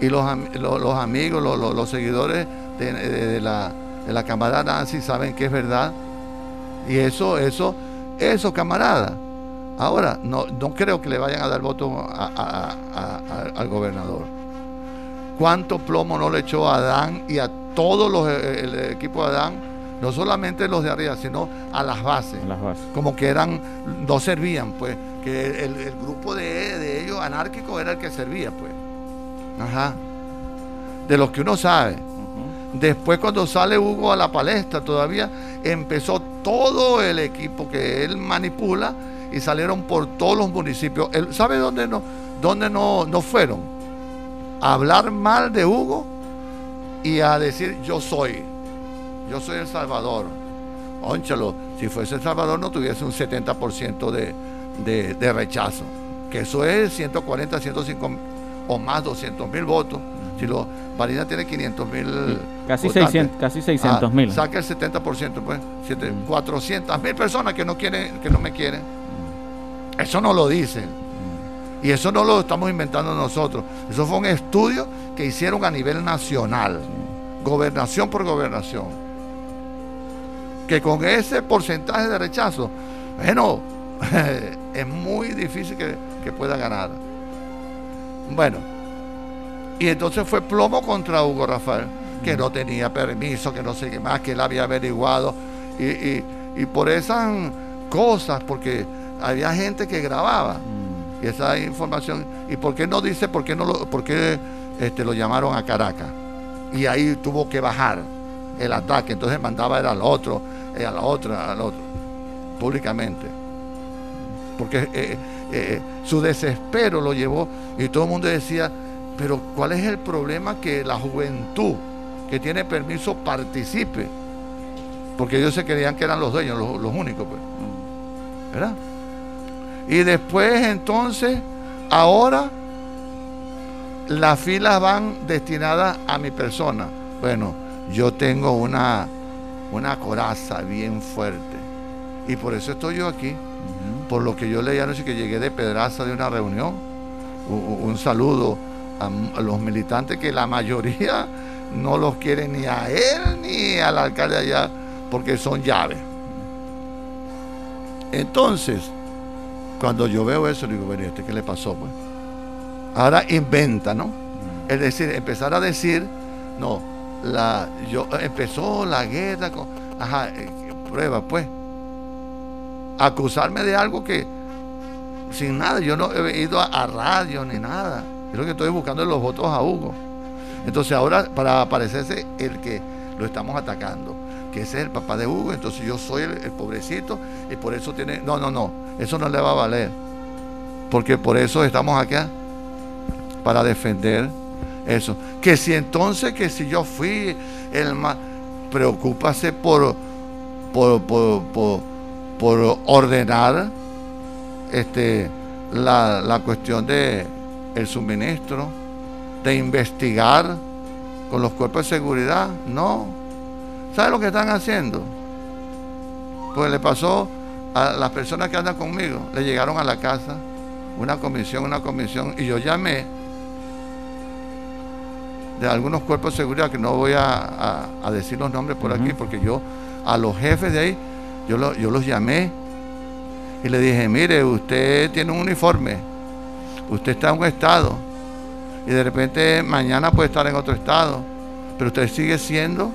F: Y los, los, amigos, los, seguidores de, la, de la camarada Nancy saben que es verdad. Y eso, eso, eso, camarada Ahora, no, no creo que le vayan a dar voto al gobernador. ¿Cuánto plomo no le echó a Adán y a todos los eh, el, equipo de Adán? No solamente los de arriba, sino a las bases. Las bases. Como que eran, no servían, pues. Que el, grupo de, ellos anárquicos era el que servía, pues. Ajá. De los que uno sabe. Después cuando sale Hugo a la palestra, todavía empezó todo el equipo que él manipula y salieron por todos los municipios. ¿Sabe dónde no, dónde no, no fueron? A hablar mal de Hugo y a decir yo soy, yo soy el Salvador. Ónchalo, si fuese el Salvador no tuviese un 70% de, de, rechazo, que eso es 140, 105 o más 200 mil votos. Si lo, Marina tiene 500 mil.
E: Casi 600 casi 600 mil.
F: Ah, saca el 70%, pues. 400 mil personas que no quieren, que no me quieren. Eso no lo dicen. Y eso no lo estamos inventando nosotros. Eso fue un estudio que hicieron a nivel nacional, gobernación por gobernación. Que con ese porcentaje de rechazo, bueno, [LAUGHS] es muy difícil que, que pueda ganar. Bueno, y entonces fue plomo contra Hugo Rafael, que no tenía permiso, que no sé qué más, que él había averiguado. Y, y, y por esas cosas, porque había gente que grababa mm. y esa información. ¿Y por qué no dice por qué no lo, por qué, este, lo llamaron a Caracas? Y ahí tuvo que bajar el ataque. Entonces mandaba era al otro, eh, a la otra, al otro, públicamente. Porque eh, eh, su desespero lo llevó y todo el mundo decía, pero ¿cuál es el problema que la juventud que tiene permiso participe? Porque ellos se creían que eran los dueños, los, los únicos, pues. ¿Verdad? Y después entonces, ahora las filas van destinadas a mi persona. Bueno, yo tengo una, una coraza bien fuerte. Y por eso estoy yo aquí. Por lo que yo leí anoche que llegué de Pedraza de una reunión. Un, saludo a, los militantes que la mayoría [LAUGHS] no los quieren ni a él ni al alcalde allá porque son llaves. Entonces, cuando yo veo eso, digo, bueno, ¿este qué le pasó? Pues? Ahora inventa, ¿no? Es decir, empezar a decir No, la, yo, empezó la guerra con, ajá, eh, prueba pues. Acusarme de algo que, sin nada, yo no he ido a, radio ni nada. Creo que estoy buscando los votos a Hugo. Entonces ahora para aparecerse el que lo estamos atacando, que ese es el papá de Hugo, entonces yo soy el, el pobrecito y por eso tiene... No, no, no, eso no le va a valer. Porque por eso estamos acá, para defender eso. Que si entonces, que si yo fui el más, preocúpase por, por, por, ordenar este, la, la cuestión de el suministro, de investigar con los cuerpos de seguridad. No. ¿Sabe lo que están haciendo? Pues le pasó a las personas que andan conmigo, le llegaron a la casa una comisión, una comisión, y yo llamé de algunos cuerpos de seguridad, que no voy a, decir los nombres por aquí, porque yo a los jefes de ahí, yo, yo los llamé y le dije, mire, usted tiene un uniforme, usted está en un estado, y de repente mañana puede estar en otro estado, pero usted sigue siendo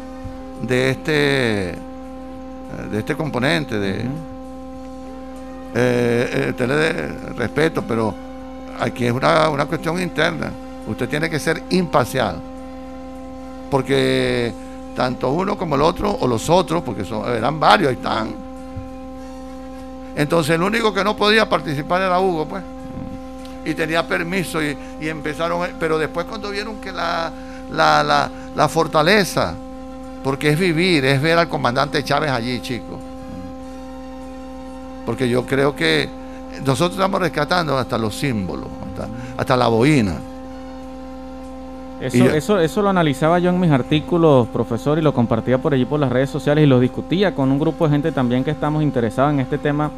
F: de este, de este componente, de... Eh, eh respeto, pero aquí es una, una cuestión interna. Usted tiene que ser imparcial porque tanto uno como el otro, o los otros, porque son, eran varios, ahí están. Entonces el único que no podía participar era Hugo, pues. Y tenía permiso y, empezaron, pero después cuando vieron que la, la, la, fortaleza, porque es vivir, es ver al comandante Chávez allí, chicos. Porque yo creo que nosotros estamos rescatando hasta los símbolos, hasta, hasta la boina.
E: Eso, eso, eso lo analizaba yo en mis artículos, profesor, y lo compartía por allí por las redes sociales y lo discutía con un grupo de gente también que estamos interesados en este tema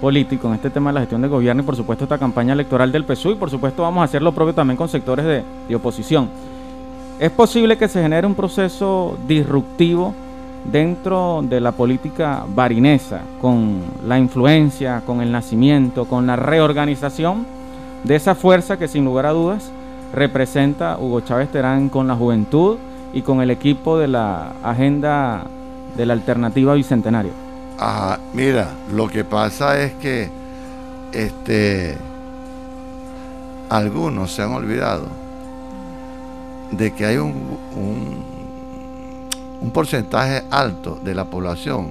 E: político, en este tema de la gestión de gobierno y por supuesto esta campaña electoral del PSUV y por supuesto vamos a hacer lo propio también con sectores de, de oposición. ¿Es posible que se genere un proceso disruptivo dentro de la política barinesa con la influencia, con el nacimiento, con la reorganización de esa fuerza que sin lugar a dudas representa Hugo Chávez Terán con la juventud y con el equipo de la agenda de la alternativa bicentenario.
F: Ajá, mira, lo que pasa es que este algunos se han olvidado de que hay un, un, porcentaje alto de la población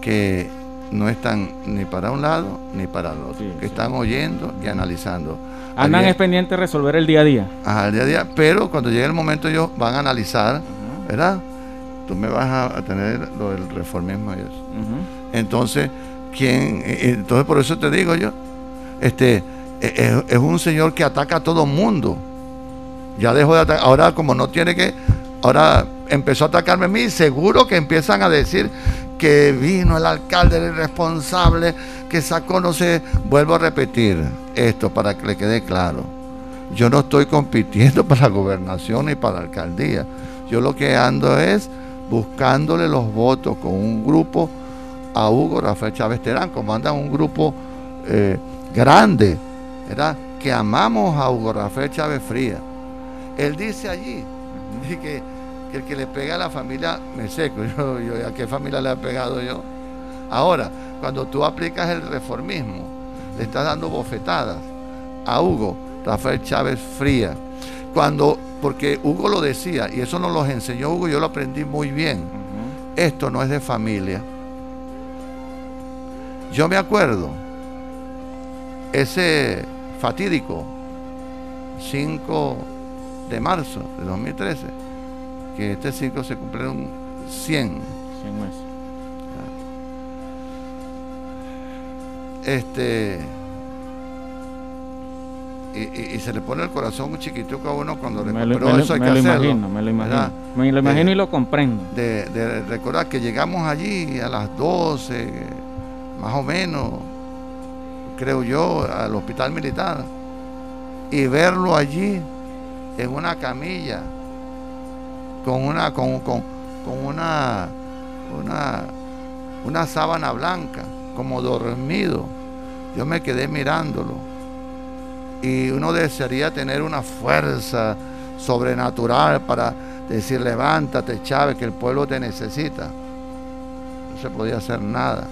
F: que no están ni para un lado ni para el otro, que están oyendo y analizando.
E: Andan es pendiente resolver el día a día.
F: Ajá, el día a día, pero cuando llegue el momento ellos van a analizar, ¿verdad? Tú me vas a, tener lo del reformismo y eso. Entonces, ¿quién? Eh, eh, entonces por eso te digo yo, este, e, es, un señor que ataca a todo mundo. Ya dejó de atacar, ahora como no tiene que, ahora empezó a atacarme a mí, seguro que empiezan a decir que vino el alcalde, el responsable, que sacó, no sé, vuelvo a repetir esto para que le quede claro. Yo no estoy compitiendo [LAUGHS] para la gobernación ni para la alcaldía. Yo lo que ando es buscándole los votos con un grupo a Hugo Rafael Chávez Terán, como anda un grupo eh, grande, ¿verdad? Que amamos a Hugo Rafael Chávez Fría. Él dice allí que el que le pega a la familia me seco. [LAUGHS] Yo, ¿A qué familia le ha pegado yo? Ahora, cuando tú aplicas el reformismo, le estás dando bofetadas a Hugo Rafael Chávez Fría. Cuando, porque Hugo lo decía, y eso nos lo enseñó Hugo, yo lo aprendí muy bien. Esto no es de familia. Yo me acuerdo, ese fatídico 5 de marzo de 2013, que este ciclo se cumplieron 100. 100 meses. Este. Y, se le pone el corazón un chiquitico a uno cuando
E: le me lo, pero eso hay que Imagino, me lo imagino. Me lo imagino y lo comprendo.
F: De, de, recordar que llegamos allí a las 12, más o menos, creo yo, al hospital militar, y verlo allí en una camilla con una, con, con, una, una, una sábana blanca, como dormido. Yo me quedé mirándolo. Y uno desearía tener una fuerza sobrenatural para decir levántate Chávez, que el pueblo te necesita. No se podía hacer nada.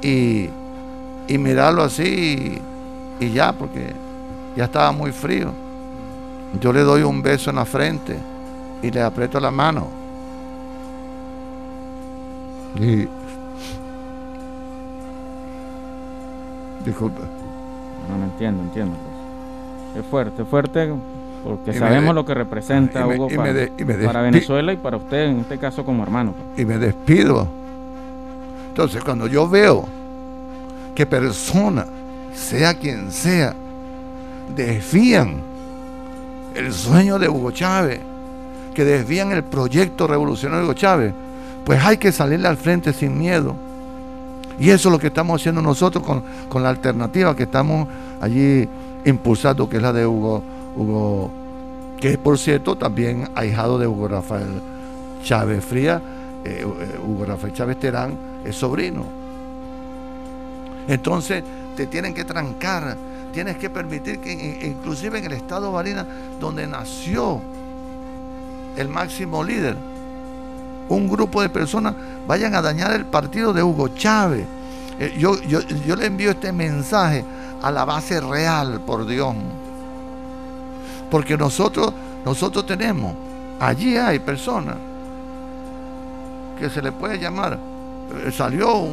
F: Y, y mirarlo así y ya, porque ya estaba muy frío. Yo le doy un beso en la frente y le aprieto la mano. Y disculpe.
E: No, no entiendo, entiendo. pues. Es fuerte, es fuerte porque
F: Y
E: sabemos
F: de-
E: lo que representa
F: y me-
E: Hugo
F: y me
E: para,
F: de-
E: para Venezuela y para usted, en este caso como hermano. pues.
F: y me despido. Entonces, cuando yo veo que personas, sea quien sea, desvían el sueño de Hugo Chávez, que desvían el proyecto revolucionario de Hugo Chávez, pues hay que salirle al frente sin miedo. Y eso es lo que estamos haciendo nosotros con, con la alternativa que estamos allí impulsando, que es la de Hugo, Hugo, que por cierto también ahijado de Hugo Rafael Chávez Fría, eh, eh, Hugo Rafael Chávez Terán es sobrino. Entonces te tienen que trancar, tienes que permitir que in- inclusive en el estado Barinas, donde nació el máximo líder, un grupo de personas vayan a dañar el partido de Hugo Chávez. Eh, yo, yo, yo le envío este mensaje a la base real, por Dios. Porque nosotros, nosotros tenemos, allí hay personas que se le puede llamar, eh, salió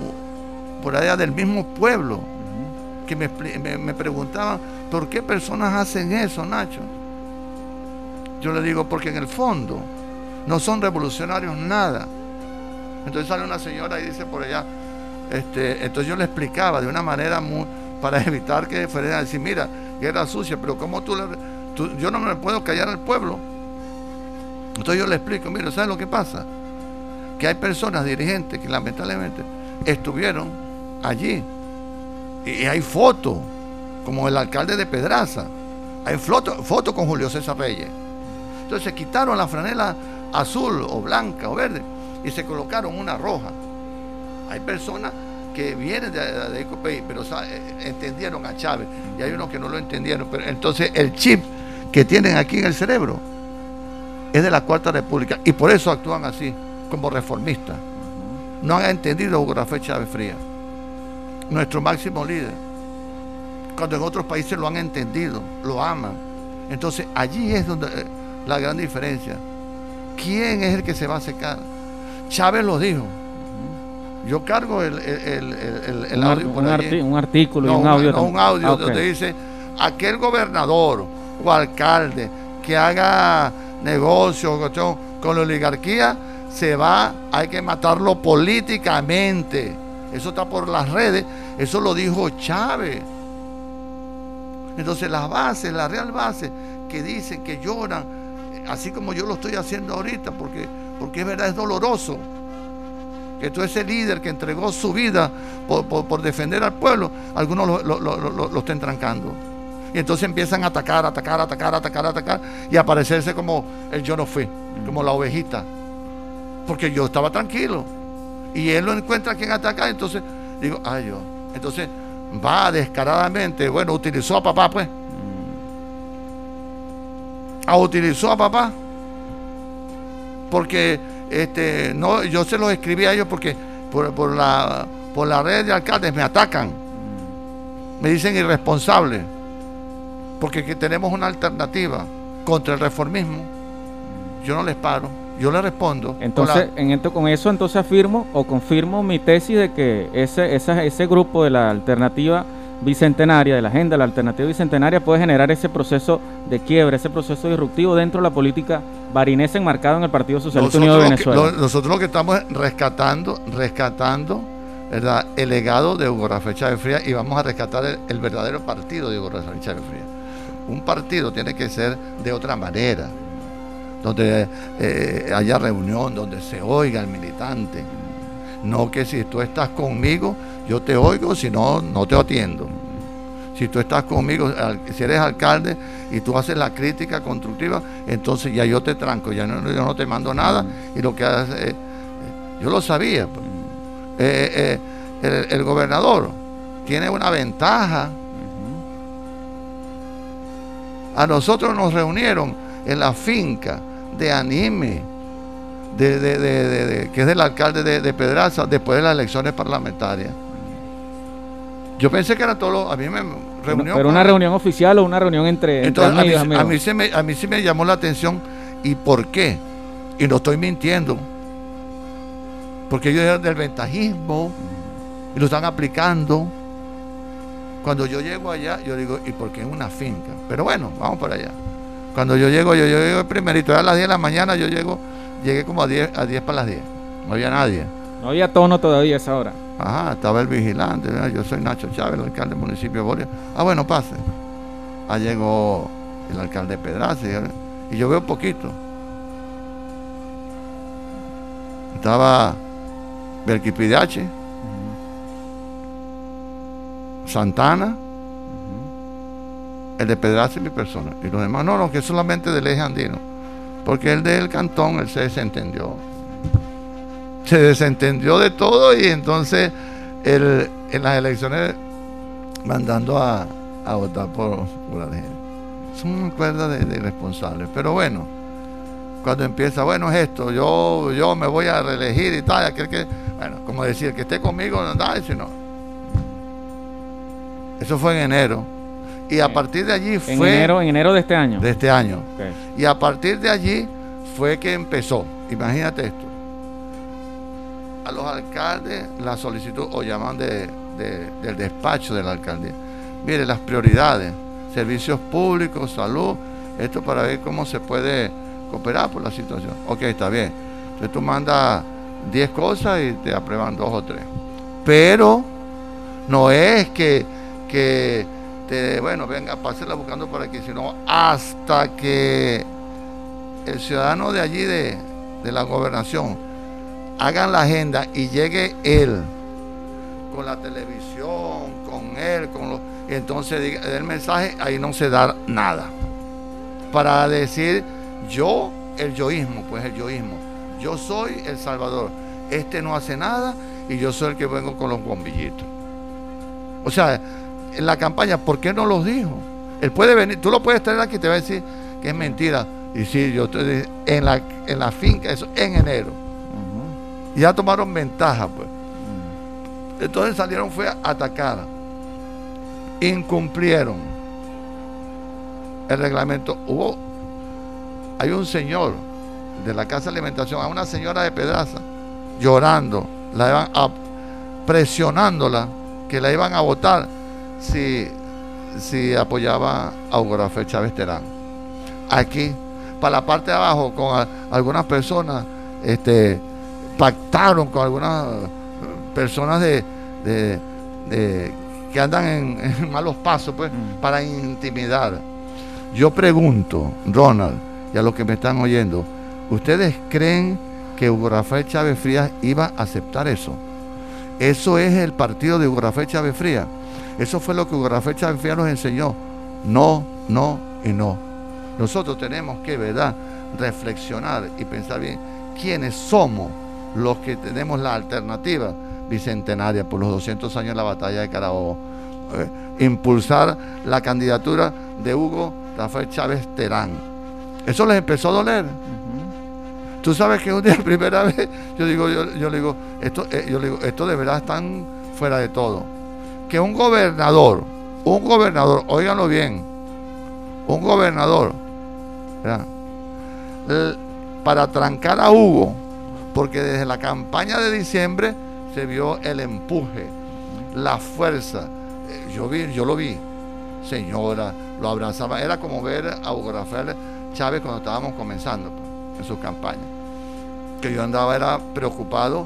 F: por allá del mismo pueblo, que me, me, preguntaban, ¿por qué personas hacen eso, Nacho? Yo le digo, porque en el fondo no son revolucionarios nada. Entonces sale una señora y dice por allá, este, entonces yo le explicaba de una manera muy, para [LAUGHS] evitar que fuera a decir, mira, guerra sucia, pero ¿cómo tú le... tú- yo no me puedo callar al pueblo. Entonces yo le explico, mira, ¿sabes lo que pasa? Que hay personas dirigentes que lamentablemente estuvieron allí. Y hay fotos, como el alcalde de Pedraza. Hay fotos foto con Julio César Reyes. Entonces quitaron la franela azul o blanca o verde y se colocaron una roja. Hay personas que vienen de, de, de pero eh, entendieron a Chávez y hay unos que no lo entendieron. Pero entonces el chip que tienen aquí en el cerebro es de la Cuarta República y por eso actúan así, como reformistas. No han entendido Hugo Rafael Chávez Frías, nuestro máximo líder. Cuando en otros países lo han entendido, lo aman. Entonces allí es donde eh, la gran diferencia. ¿Quién es el que se va a secar? Chávez lo dijo. Yo cargo el, el, el- el- el
E: un,
F: audio por
E: un
F: allí.
E: un artículo
F: No,
E: y un audio.
F: no, un audio
E: Ah,
F: donde dice aquel gobernador o alcalde que haga negocio con la oligarquía se va, hay que matarlo políticamente. Eso está por las redes, eso lo dijo Chávez. Entonces las bases, la real base que dicen que lloran, así como yo lo estoy haciendo ahorita, porque, porque es verdad, es doloroso que todo ese líder que entregó su vida por, por- defender al pueblo, algunos lo, lo- lo- lo- lo estén trancando. Y entonces empiezan a atacar, atacar, atacar, atacar, atacar y aparecerse como el yo no fui, como la ovejita. Porque yo estaba tranquilo. Y él lo encuentra a quien atacar, entonces digo, ay yo. Entonces va descaradamente, bueno, utilizó a papá pues. Ah, utilizó a papá. Porque este, no, yo se los escribí a ellos porque por, por la, por la red de alcaldes me atacan. Me dicen irresponsable. Porque que tenemos una alternativa contra el reformismo. Yo no les paro, yo les respondo.
E: Entonces, en esto, con eso entonces afirmo o confirmo mi tesis de que ese, esa- ese grupo de la alternativa bicentenaria, de la agenda de la alternativa bicentenaria, puede generar ese proceso de quiebre, ese proceso disruptivo dentro de la política barinesa enmarcado en el Partido Socialista Unido de
F: lo que-
E: Venezuela.
F: lo- nosotros lo que estamos es rescatando, rescatando ¿verdad? el legado de Hugo Rafael Chávez Frías y vamos a rescatar el, el verdadero partido de Hugo Rafael Chávez Frías. Un partido tiene que ser de otra manera, donde eh, haya reunión, donde se oiga el militante. No que si tú estás conmigo, yo te oigo, si no, no te atiendo. Si tú estás conmigo, si eres alcalde y tú haces la crítica constructiva, entonces ya yo te tranco, ya no, yo no te mando nada y lo que haces, eh, yo lo sabía. pues. Eh, eh, el, el gobernador tiene una ventaja. A nosotros nos reunieron en la finca de Anime, de, que es del alcalde de, Pedraza, después de las elecciones parlamentarias. Yo pensé que era todo, a mí me
E: reunión. ¿Pero una reunión oficial o una reunión entre,
F: Entonces, a, mí, a, mí sí me, a mí sí me llamó la atención. ¿Y por qué? Y no estoy mintiendo. Porque ellos del ventajismo y lo están aplicando. Cuando yo llego allá, yo digo, ¿y por qué en una finca? Pero bueno, vamos para allá. Cuando yo llego, yo, yo llego primerito, a las 10 de la mañana, yo llego, llegué como a 10, a 10 para las 10. No había nadie.
E: No había tono todavía a esa hora.
F: Ajá, estaba el vigilante. Yo soy Nacho Chávez, el alcalde del municipio de Boria. Ah, bueno, pase. Ahí llegó el alcalde Pedraza y yo veo poquito. Estaba Belquipidache, Santana, el de Pedraza y mi persona. Y los demás, no, no, que es solamente del eje andino. Porque el del cantón, él se desentendió. Se desentendió de todo y entonces en las elecciones mandando a, votar por, por la gente. Son una cuerda de, de irresponsables. Pero bueno, cuando empieza, bueno, es esto, yo, yo me voy a reelegir y tal, aquel que, bueno, como decir, que esté conmigo, no, no, no. Eso fue en enero. Y a partir de allí fue...
E: En enero, en enero de este año.
F: De este año. Y a partir de allí fue que empezó. Imagínate esto. A los alcaldes la solicitud o llaman de, del despacho del alcalde. Mire, las prioridades, servicios públicos, salud, esto para ver cómo se puede cooperar por la situación. Ok, está bien. Entonces tú mandas 10 cosas y te aprueban dos o tres. Pero no es que, que te, bueno, venga, pásela buscando por aquí, sino hasta que el ciudadano de allí, de, de la gobernación, hagan la agenda y llegue él con la televisión, con él, con los, y entonces diga, el mensaje, ahí no se da nada. Para decir yo, el yoísmo, pues el yoísmo. Yo soy el Salvador. Este no hace nada y yo soy el que vengo con los bombillitos. O sea, en la campaña, ¿por qué no los dijo? Él puede venir, tú lo puedes traer aquí y te va a decir que es mentira. Y sí, yo estoy en la, en la finca, eso, en enero. Ya tomaron ventaja, pues. Entonces salieron, fue a atacar. Incumplieron el reglamento. Hubo hay un señor de la casa de alimentación, a una señora de Pedraza, llorando, la iban a, presionándola que la iban a votar si, si apoyaba a Hugo Rafael Chávez Terán. Aquí, para la parte de abajo, con algunas personas, este, pactaron con algunas personas de, que andan [LAUGHS] en, malos pasos, pues, mm. para intimidar. Yo pregunto, Ronald, y a los que me están oyendo, ¿ustedes creen que Hugo Rafael Chávez Frías iba a aceptar eso? Eso es el partido de Hugo Rafael Chávez Frías. Eso fue lo que Hugo Rafael Chávez Frías nos enseñó. No, no y no. Nosotros tenemos que, ¿verdad?, reflexionar y pensar bien quiénes somos los que tenemos la alternativa bicentenaria por los 200 años de la batalla de Carabobo. Eh, impulsar la candidatura de Hugo Rafael Chávez Terán eso les empezó a doler. Tú sabes que un día, [LAUGHS] primera vez, yo digo, yo, le digo, esto, eh, yo digo, esto de verdad están fuera de todo. Que un gobernador, un gobernador, óiganlo bien, un gobernador, para trancar a Hugo, porque desde la campaña de diciembre se vio el empuje, la fuerza. Eh, yo vi, yo lo vi, señora, lo abrazaba, era como ver a Hugo Rafael Chávez cuando estábamos comenzando pues, en su campaña. Que yo andaba era preocupado,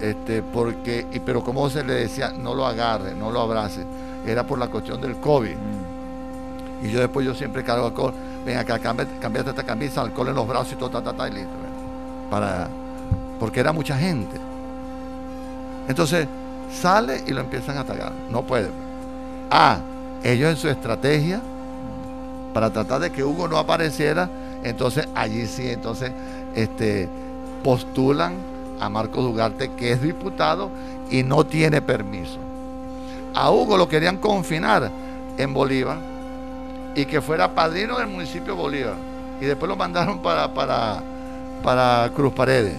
F: este, porque, y, pero como se le decía, no lo agarre, no lo abrace, era por la cuestión del COVID. Mm. Y yo después yo siempre cargo alcohol, ven acá, cambiate, esta camisa, alcohol en los brazos y todo, ta, ta, y listo. Para, porque era mucha gente. Entonces sale y lo empiezan a atacar. No puede. Ah, ellos en su estrategia para tratar de que Hugo no apareciera, entonces allí sí, entonces este, postulan a Marcos Dugarte, que es diputado y no tiene permiso. A Hugo lo querían confinar en Bolívar y que fuera padrino del municipio de Bolívar. y después lo mandaron para, para, para Cruz Paredes.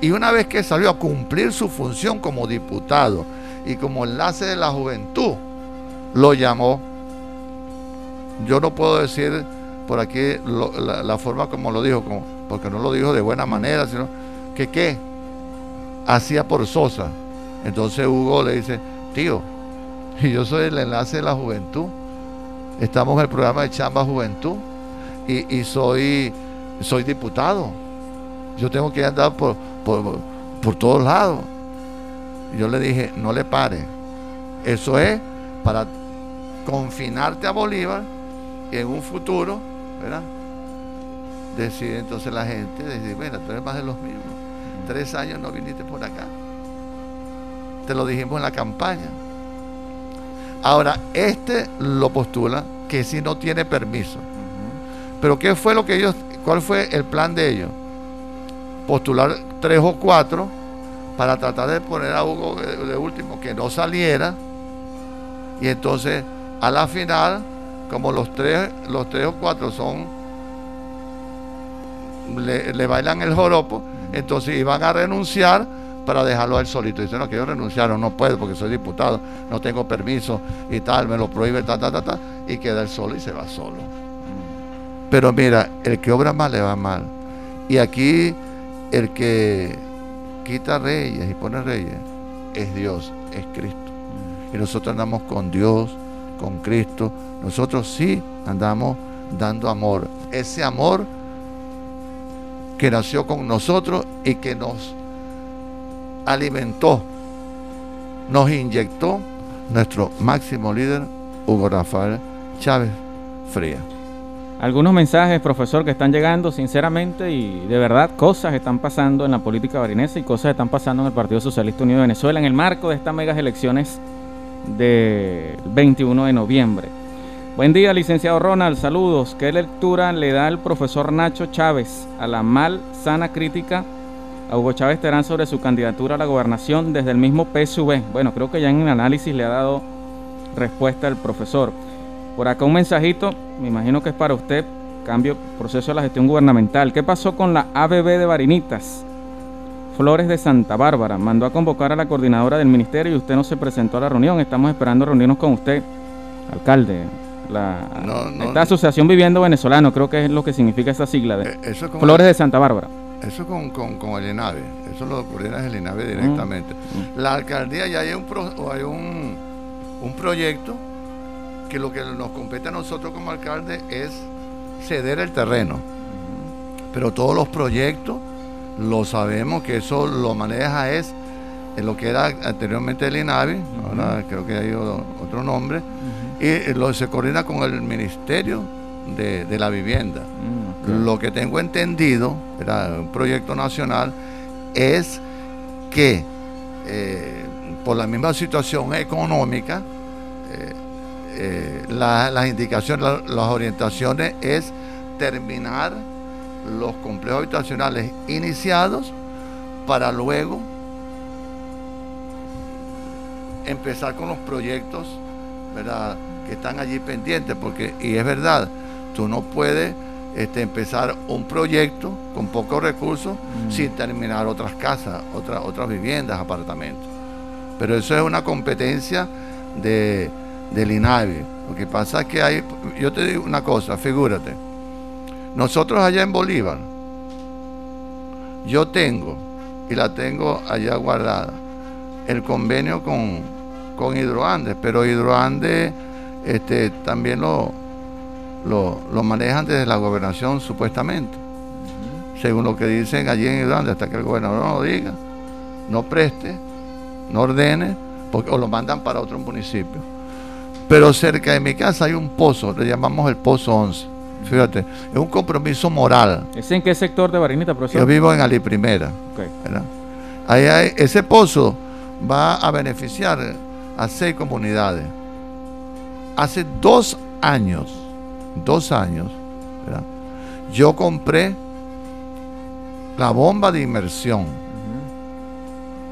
F: Y una vez que salió a cumplir su función como diputado y como enlace de la juventud, lo llamó. Yo no puedo decir por aquí la, forma como lo dijo, porque no lo dijo de buena manera, sino que qué hacía por Sosa. Entonces Hugo le dice, tío, [LAUGHS] yo soy el enlace de la juventud. Estamos en el programa de Chamba Juventud y, soy, soy diputado. Yo tengo que andar por, por, todos lados. Yo le dije, no le pare. Eso es para confinarte a Bolívar y en un futuro, ¿verdad? Decide entonces la gente, decir, bueno, tú eres más de los mismos. Tres años no viniste por acá. Te lo dijimos en la campaña. Ahora, este lo postula que si no tiene permiso. Pero ¿qué fue lo que ellos, cuál fue el plan de ellos? Postular tres o cuatro para tratar de poner a Hugo de último que no saliera. Y entonces, a la final, como los tres, los tres o cuatro son, le, le bailan el joropo, entonces iban a renunciar para dejarlo a él solito. Dice, no, que yo renunciaron, no puedo porque soy diputado, no tengo permiso y tal, me lo prohíbe, ta, ta, ta, ta, y queda él solo y se va solo. Pero mira, el que obra mal le va mal. Y aquí el que quita reyes y pone reyes es Dios, es Cristo. Y nosotros andamos con Dios, con Cristo. Nosotros sí andamos dando amor. Ese amor que nació con nosotros y que nos alimentó, nos inyectó nuestro máximo líder, Hugo Rafael Chávez Fría.
E: Algunos mensajes, profesor, que están llegando sinceramente y de verdad cosas están pasando en la política barinesa y cosas están pasando en el Partido Socialista Unido de Venezuela en el marco de estas megas elecciones del 21 de noviembre. Buen día, licenciado Ronald, saludos. ¿Qué lectura le da el profesor Nacho Chávez a la mal sana crítica a Hugo Chávez Terán sobre su candidatura a la gobernación desde el mismo PSV. Bueno, creo que ya en el análisis le ha dado respuesta el profesor. Por acá un mensajito, me imagino que es para usted, cambio, proceso de la gestión gubernamental. ¿Qué pasó con la ABB de Varinitas? Flores de Santa Bárbara mandó a convocar a la coordinadora del ministerio y usted no se presentó a la reunión. Estamos esperando reunirnos con usted, alcalde. La, esta Asociación Viviendo Venezolano, creo que es lo que significa esa sigla de eh, Flores de Santa Bárbara.
F: Eso con, con, el INAVE, eso lo coordina el INAVE directamente. Mm, mm. La alcaldía ya hay un, hay un, un proyecto que lo que nos compete a nosotros como alcalde es ceder el terreno. Pero todos los proyectos lo sabemos que eso lo maneja es en lo que era anteriormente el INAVI, ahora creo que hay otro nombre, y lo se coordina con el Ministerio de, la Vivienda. Mm, lo que tengo entendido, era un proyecto nacional, es que eh, por la misma situación económica, eh, eh, las indicaciones, las orientaciones es terminar los complejos habitacionales iniciados para luego empezar con los proyectos que están allí pendientes, porque, y es verdad, tú no puedes este, empezar un proyecto con pocos recursos mm. sin terminar otras casas, otras, otras viviendas, apartamentos. Pero eso es una competencia de, del INAVI. Lo que pasa es que hay, yo te digo una cosa, figúrate, nosotros allá en Bolívar, yo tengo, y la tengo allá guardada, el convenio con, con Hidroandes, pero Hidroandes este, también lo, lo, manejan desde la gobernación supuestamente, según lo que dicen allí en Hidroandes, hasta que el gobernador no lo diga, no preste, no ordene, porque, o lo mandan para otro municipio. Pero cerca de mi casa hay un pozo, le llamamos el Pozo 11. Fíjate, es un compromiso moral.
E: ¿Es en qué sector de Barinita, profesor?
F: Yo vivo en Ali Primera. Ahí hay, ese pozo va a beneficiar a seis comunidades. Hace dos años, dos años, yo compré la bomba de inmersión,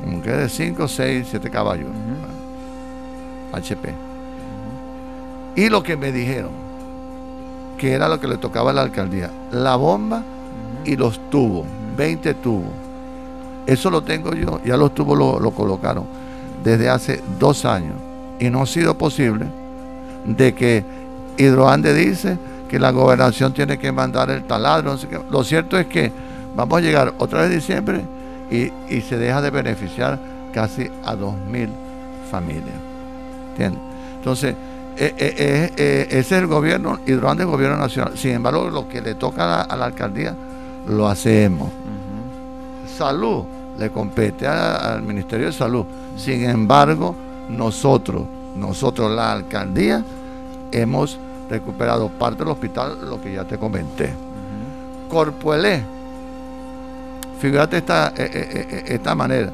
F: como que de 5, 6, 7 caballos, HP. Y lo que me dijeron, que era lo que le tocaba a la alcaldía. La bomba y los tubos, 20 tubos. Eso lo tengo yo, ya los tubos lo, lo colocaron desde hace dos años y no ha sido posible de que Hidroande dice que la gobernación tiene que mandar el taladro. Lo cierto es que vamos a llegar otra vez diciembre y, se deja de beneficiar casi a 2.000 familias. ¿Entiendes? Entonces, eh, eh, eh, ese es el gobierno, Hidroande es el gobierno nacional. Sin embargo, lo que le toca a la, alcaldía, lo hacemos. Salud le compete al Ministerio de Salud. Sin embargo, nosotros, nosotros, la alcaldía, hemos recuperado parte del hospital, lo que ya te comenté. Corpuelé, fíjate esta, eh, eh, eh, esta manera.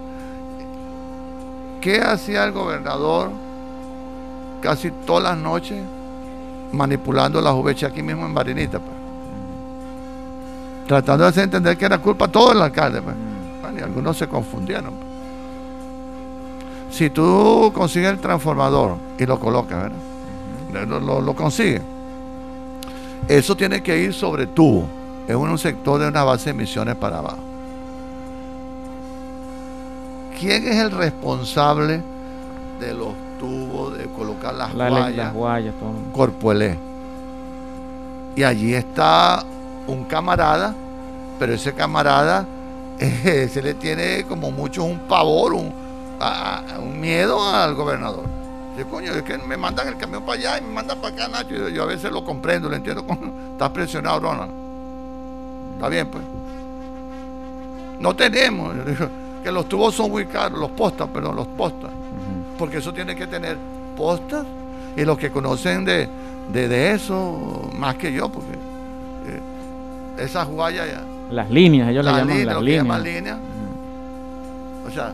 F: ¿Qué hacía el gobernador casi todas las noches manipulando la juventud aquí mismo en Marinita? Pues? Tratando de hacer entender que era culpa todo el alcalde. Pues. y algunos se confundieron. Pues. Si tú consigues el transformador y lo colocas, ¿verdad? Lo, consigue. Eso tiene que ir sobre tubo. Es un sector de una base de emisiones para abajo. ¿Quién es el responsable de los tubos, de colocar las guayas?
E: Las guayas
F: Corpuelé. Y allí está un camarada, pero ese camarada [LAUGHS] se le tiene como mucho un pavor, un, un miedo al gobernador. Yo, coño, es que me mandan el camión para allá y me mandan para acá, Nacho. Yo, a veces lo comprendo, lo entiendo. [LAUGHS] Estás presionado, Ronald. Está bien, pues. No tenemos. que los tubos son muy caros, los postas, perdón, los postas. Porque eso tiene que tener postas. Y los que conocen de, de, eso, más que yo, porque eh, esas guayas ya.
E: Las líneas, ellos le llaman las líneas.
F: líneas. O sea,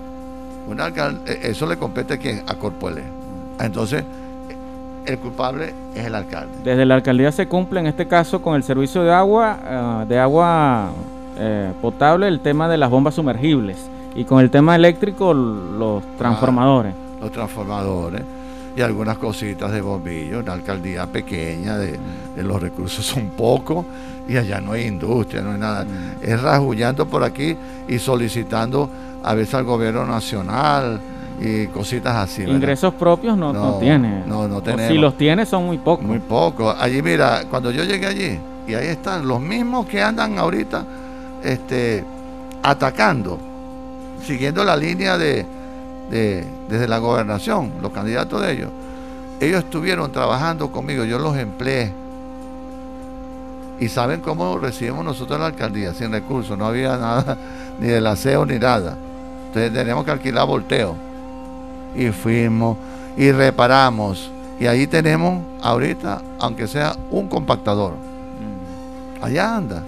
F: eh, eso le compete a quién? A Corpuele. Entonces, el culpable es el alcalde.
E: Desde la alcaldía se cumple en este caso con el servicio de agua, eh, de agua eh, potable, el tema de las bombas sumergibles y con el tema eléctrico los transformadores.
F: los transformadores y algunas cositas de bombillos, una alcaldía pequeña, de, los recursos son pocos y allá no hay industria, no hay nada. Mm. Es rajullando por aquí y solicitando a veces al gobierno nacional y cositas así.
E: Ingresos propios no, no, tiene.
F: No, no tenemos.
E: si los tiene son muy pocos.
F: Muy pocos. Allí, mira, cuando yo llegué allí, y ahí están los mismos que andan ahorita este, atacando, siguiendo la línea de, de, desde la gobernación, los candidatos de ellos. Ellos estuvieron trabajando conmigo, yo los empleé. Y saben cómo recibimos nosotros la alcaldía, sin recursos, no había [LAUGHS] nada, ni del aseo ni nada. Entonces tenemos que alquilar volteo y fuimos y reparamos. Y ahí tenemos ahorita, aunque sea un compactador. Mm. Allá anda.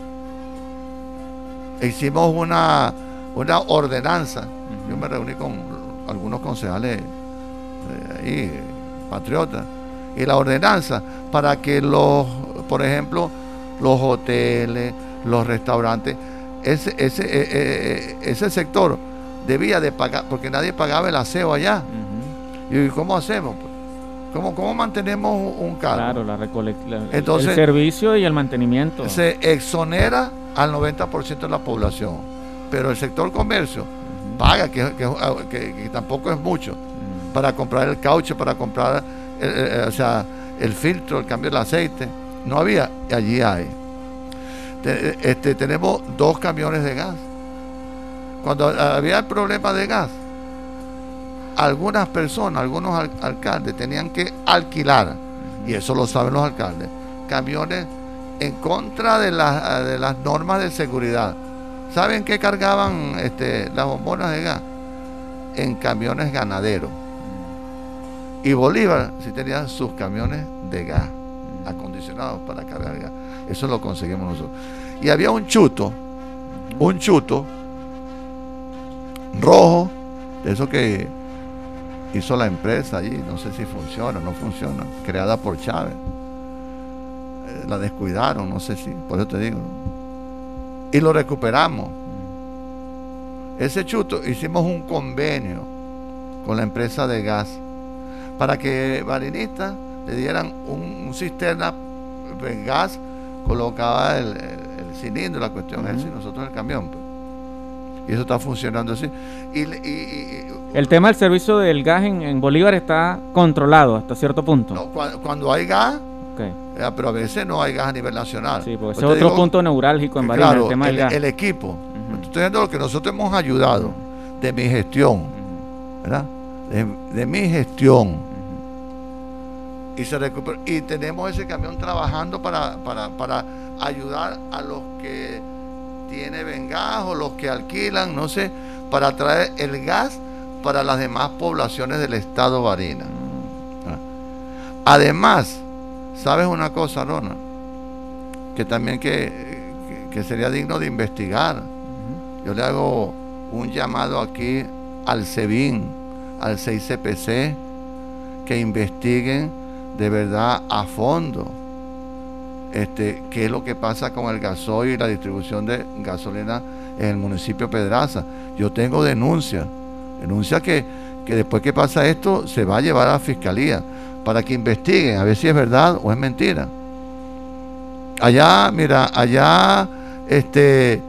F: Hicimos una, una ordenanza. Yo me reuní con algunos concejales ahí, patriotas. Y la ordenanza para que los, por ejemplo, los hoteles, los restaurantes, ese, ese, e, e, e, ese sector debía de pagar, porque nadie pagaba el aseo allá. ¿Y cómo hacemos? Pues? ¿Cómo, ¿Cómo, mantenemos un carro?
E: Claro, la recolección, el servicio y el mantenimiento.
F: Se exonera al 90% de la población, pero el sector comercio paga, que, que, tampoco es mucho, para comprar el caucho, para comprar el, o sea, el filtro, el cambio del aceite. No había, y allí hay. Este, tenemos dos camiones de gas cuando había el problema de gas, algunas personas, algunos alcaldes tenían que alquilar, y eso lo saben los alcaldes, camiones en contra de, de las normas de seguridad. ¿Saben qué cargaban este, las bombonas de gas? En camiones ganaderos. Y Bolívar sí tenía sus camiones de gas, acondicionados para cargar gas. Eso lo conseguimos nosotros. Y había un chuto, un chuto rojo, eso que hizo la empresa allí, no sé si funciona o no funciona, creada por Chávez. Eh, la descuidaron, no sé si, por eso te digo. Y lo recuperamos. Ese chuto, hicimos un convenio con la empresa de gas para que marinistas le dieran un, cisterna de gas colocaba el, cilindro, la cuestión es y nosotros el camión. Y eso está funcionando así. Y,
E: el tema del servicio del gas en, Bolívar está controlado hasta cierto punto.
F: No, cuando, hay gas, eh, pero a veces no hay gas a nivel nacional.
E: Sí, porque ese es otro punto neurálgico en Barinas, el tema del gas.
F: El equipo. Estoy diciendo lo que nosotros hemos ayudado de mi gestión, ¿verdad? De, mi gestión. Y se recupera. Y tenemos ese camión trabajando para, para, para ayudar a los que tiene vengas o los que alquilan, no sé, para traer el gas para las demás poblaciones del estado Barina. Además, ¿sabes una cosa, Rona? Que también que, sería digno de investigar. Yo le hago un llamado aquí al SEBIN, al 6CPC, que investiguen de verdad a fondo este, qué es lo que pasa con el gasoil y la distribución de gasolina en el municipio de Pedraza. Yo tengo denuncias, denuncias que, que después que pasa esto se va a llevar a la fiscalía para que investiguen a ver si es verdad o es mentira. Allá, mira, allá, este,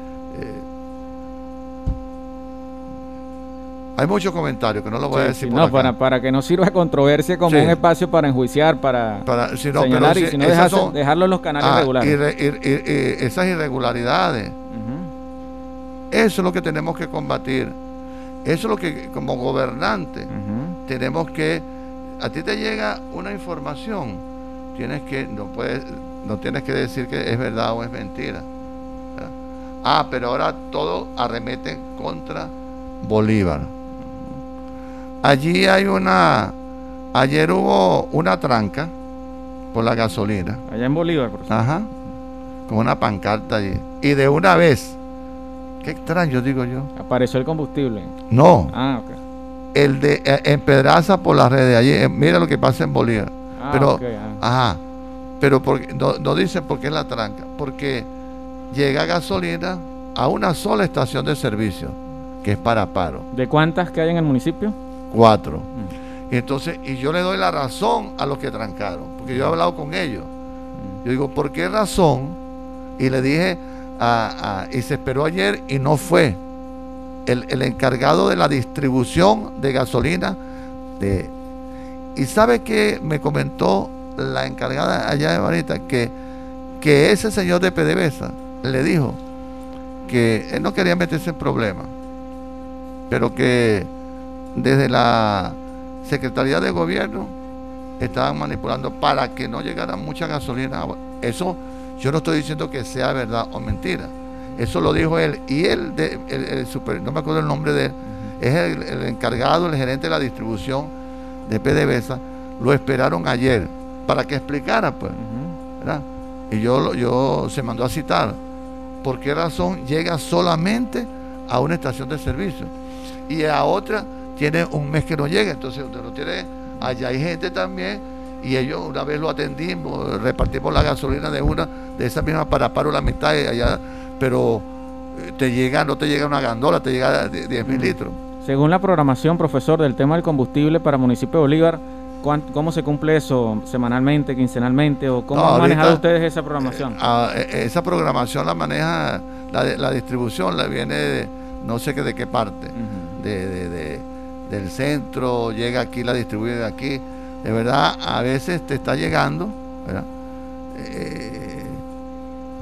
F: Hay muchos comentarios que no lo voy a decir.
E: no, Para, para que no sirva controversia como un espacio para enjuiciar, para, señalar y si no dejarlo en los canales ah, regulares.
F: esas irregularidades. Eso es lo que tenemos que combatir. Eso es lo que como gobernante tenemos que... A ti te llega una información, tienes que, no puedes, no tienes que decir que es verdad o es mentira. Ah, pero ahora todo arremete contra Bolívar. Allí hay una, ayer hubo una tranca por la gasolina.
E: Allá en Bolívar, por
F: Ajá. Con una pancarta allí. Y de una vez, qué extraño digo yo.
E: Apareció el combustible.
F: No. Ah, ok. El de eh, en Pedraza por las redes allí. Eh, mira lo que pasa en Bolívar. Ah, pero, ah. ajá. Pero porque, no, no dicen por qué es la tranca. Porque llega gasolina a una sola estación de servicio, que es para paro.
E: ¿De cuántas que hay en el municipio?
F: Cuatro. Y entonces, y yo le doy la razón a los que trancaron, porque yo he hablado con ellos. Yo digo, ¿por qué razón? Y le dije, a, y se esperó ayer y no fue. El, encargado de la distribución de gasolina de, y sabe que me comentó la encargada allá de Marita que, que ese señor de PDVSA le dijo que él no quería meterse en problemas, pero que desde la Secretaría de Gobierno estaban manipulando para que no llegara mucha gasolina. Eso yo no estoy diciendo que sea verdad o mentira. Eso lo dijo él. Y él, de, el, super, no me acuerdo el nombre de él, es el, encargado, el gerente de la distribución de PDVSA. Lo esperaron ayer para que explicara, pues. Y yo, yo se mandó a citar. ¿Por qué razón llega solamente a una estación de servicio? Y a otra tiene un mes que no llega, entonces donde no tiene, allá hay gente también, y ellos una vez lo atendimos, repartimos la gasolina de una, de esa misma para paro la mitad allá, pero eh, te llega, no te llega una gandola, te llega 10 mil litros.
E: Según la programación, profesor, del tema del combustible para municipio de Bolívar, ¿cómo se cumple eso? ¿Semanalmente, quincenalmente? ¿O cómo han manejado ustedes esa programación?
F: Eh, ah, eh, esa programación la maneja, la, la distribución la viene de, no sé qué de qué parte, de del centro, llega aquí, la distribuye de aquí. De verdad, a veces te está llegando, eh,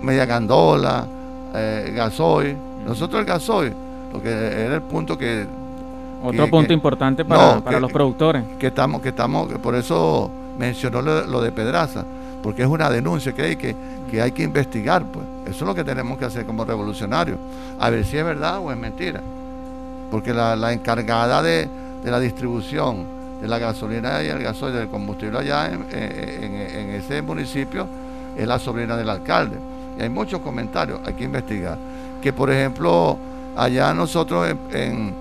F: media gandola, eh, gasoil. Nosotros el gasoil, porque era el punto que...
E: Otro punto importante para, para los productores.
F: Que estamos, que estamos, por eso mencionó lo, de Pedraza, porque es una denuncia que hay que, que hay que investigar, pues. Eso es lo que tenemos que hacer como revolucionarios. A ver si es verdad o es mentira. Porque la encargada de, de la distribución de la gasolina y el gasoil del combustible allá en, ese municipio es la sobrina del alcalde. Y hay muchos comentarios, hay que investigar. Que por ejemplo, allá nosotros en, en,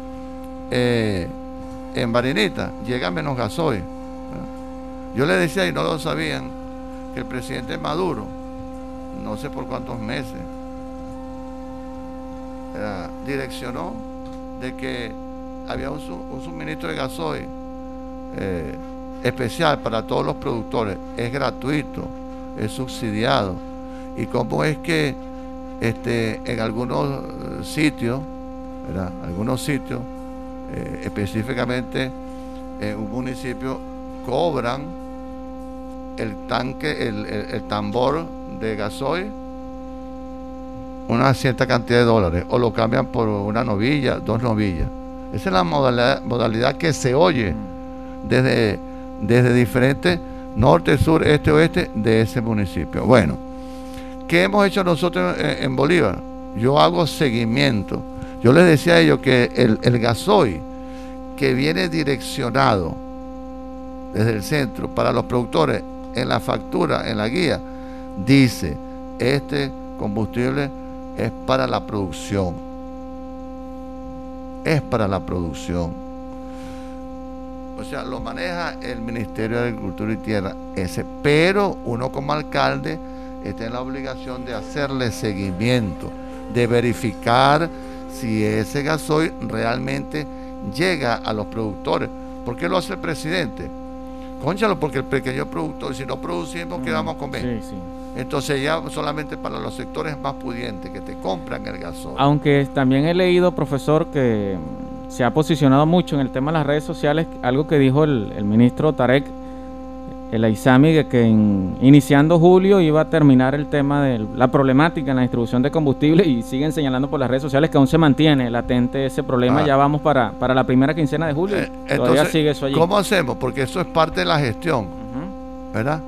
F: eh, Barinita llega menos gasoil. Yo le decía, y no lo sabían, que el presidente Maduro, no sé por cuántos meses, direccionó de que había un, suministro de gasoil eh, especial para todos los productores. Es gratuito, es subsidiado. y cómo es que este, en algunos sitios, algunos sitios, eh, específicamente en un municipio, cobran el tanque, el, tambor de gasoil una cierta cantidad de dólares o lo cambian por una novilla, dos novillas. Esa es la modalidad, que se oye desde, desde diferentes norte, sur, este, oeste de ese municipio. Bueno, ¿qué hemos hecho nosotros en, Bolívar? Yo hago seguimiento. Yo les decía a ellos que el, el gasoil que viene direccionado desde el centro para los productores en la factura, en la guía, dice, este combustible es para la producción. Es para la producción. O sea, lo maneja el Ministerio de Agricultura y Tierra, ese. Pero uno como alcalde está en la obligación de hacerle seguimiento, de verificar si ese gasoil realmente llega a los productores. ¿Por qué lo hace el presidente? Conchalo, porque el pequeño productor, si no producimos, ¿qué vamos a comer? Entonces ya solamente para los sectores más pudientes que te compran el gasoil.
E: Aunque también he leído, profesor, que se ha posicionado mucho en el tema de las redes sociales, algo que dijo el, ministro Tarek el Aizami que iniciando julio iba a terminar el tema de la problemática en la distribución de combustible y siguen señalando por las redes sociales que aún se mantiene latente ese problema. Ah. Ya vamos para, para la primera quincena de julio.
F: Eh, Todavía sigue eso allí. ¿Cómo hacemos? Porque eso es parte de la gestión, ¿verdad?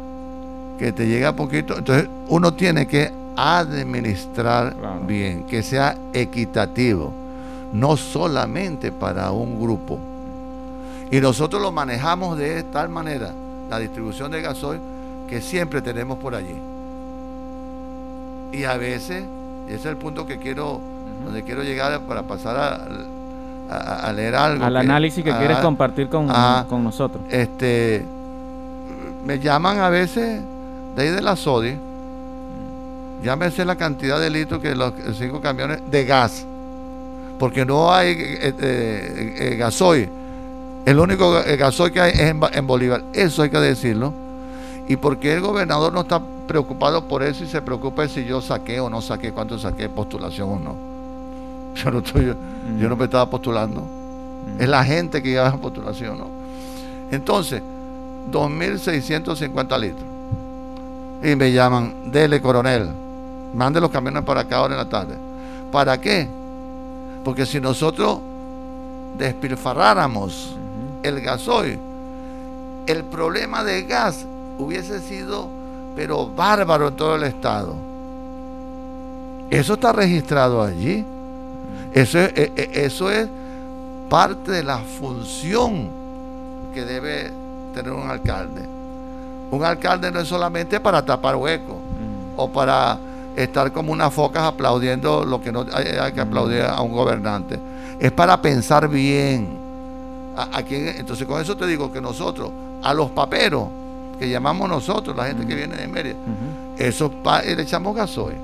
F: Que te llega poquito. Entonces uno tiene que administrar bien, que sea equitativo no solamente para un grupo. Y nosotros lo manejamos de tal manera, la distribución de gasoil, que siempre tenemos por allí. Y a veces, ese es el punto que quiero, donde quiero llegar para pasar a, leer algo.
E: Al análisis que quieres compartir con, con, nosotros.
F: Este, me llaman a veces de ahí de la SODI, llámese la cantidad de litros que los cinco camiones de gas porque no hay eh, eh, eh, gasoil. El único gasoil que hay es en, Bolívar. Eso hay que decirlo. Y porque el gobernador no está preocupado por eso y se preocupa si yo saqué o no saqué, cuánto saqué, postulación o no. [LAUGHS] Yo no, estoy, yo no me estaba postulando. Es la gente que lleva postulación, ¿no? Entonces, 2.650 litros. Y me llaman, dele coronel, mande los camiones para acá ahora en la tarde. ¿Para qué? Porque si nosotros despilfarráramos el gasoil, el problema de gas hubiese sido, pero bárbaro en todo el estado. Eso está registrado allí. Eso es, e, e, eso es parte de la función que debe tener un alcalde. Un alcalde no es solamente para tapar huecos o para estar como unas focas aplaudiendo lo que no hay, que aplaudir a un gobernante. Es para pensar bien. A, entonces con eso te digo que nosotros, a los paperos, que llamamos nosotros, la gente que viene de Mérida, eso le echamos gasoil.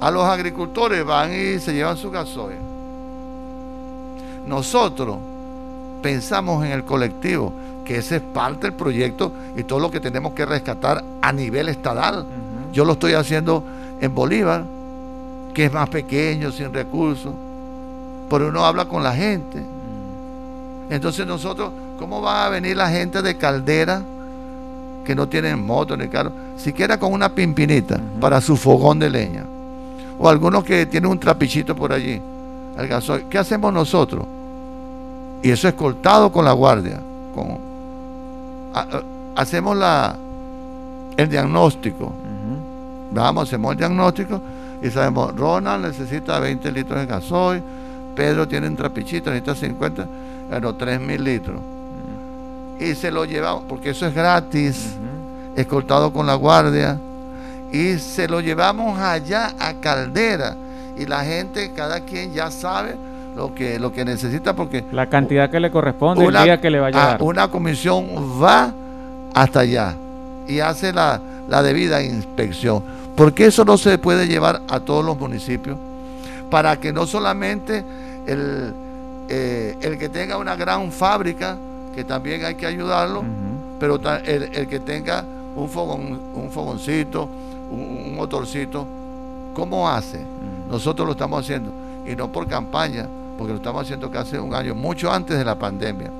F: A los agricultores van y se llevan su gasoil. Nosotros pensamos en el colectivo, que ese es parte del proyecto y todo lo que tenemos que rescatar a nivel estatal. Yo lo estoy haciendo en Bolívar, que es más pequeño, sin recursos, pero uno habla con la gente. Entonces nosotros, ¿cómo va a venir la gente de Caldera que no tienen moto ni carro? Siquiera con una pimpinita para su fogón de leña. O algunos que tienen un trapichito por allí, el gasoil. ¿Qué hacemos nosotros? Y eso es cortado con la guardia. Con, hacemos la, el diagnóstico Vamos, hacemos el diagnóstico y sabemos, Ronald necesita 20 litros de gasoil, Pedro tiene un trapichito, necesita 50, bueno, 3 mil litros. Y se lo llevamos, porque eso es gratis, escoltado con la guardia, y se lo llevamos allá a Caldera. Y la gente, cada quien ya sabe lo que, lo que necesita, porque...
E: La cantidad que le corresponde, el día que le va a llegar.
F: Una comisión va hasta allá y hace la, la debida inspección. Porque eso no se puede llevar a todos los municipios. Para que no solamente el, eh, el que tenga una gran fábrica, que también hay que ayudarlo, pero el, que tenga un, fogón, un fogoncito, un, motorcito, ¿cómo hace? Nosotros lo estamos haciendo. Y no por campaña, porque lo estamos haciendo casi un año, mucho antes de la pandemia.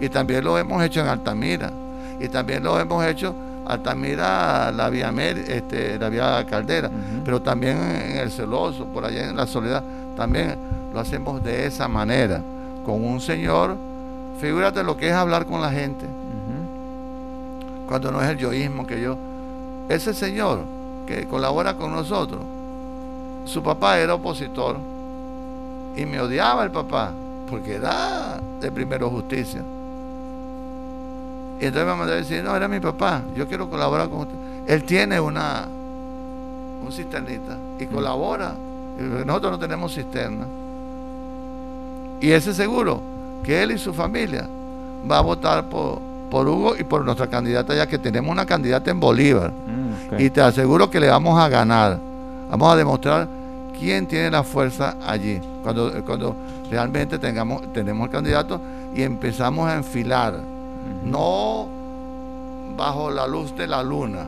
F: Y también lo hemos hecho en Altamira. Y también lo hemos hecho Altamira, la vía, este, la vía Caldera. Pero también en el Celoso, por allá en la Soledad, también lo hacemos de esa manera. Con un señor, figúrate lo que es hablar con la gente. Cuando no es el yoísmo que yo. Ese señor que colabora con nosotros, su papá era opositor y me odiaba el papá porque era de primero justicia. Y entonces me mandó a decir, no, era mi papá, yo quiero colaborar con usted. Él tiene una un cisternita y colabora. Nosotros no tenemos cisterna. Y ese seguro que él y su familia va a votar por, por Hugo y por nuestra candidata, ya que tenemos una candidata en Bolívar. Mm, y te aseguro que le vamos a ganar. Vamos a demostrar quién tiene la fuerza allí. Cuando, cuando realmente tengamos, tenemos el candidato y empezamos a enfilar. No bajo la luz de la luna,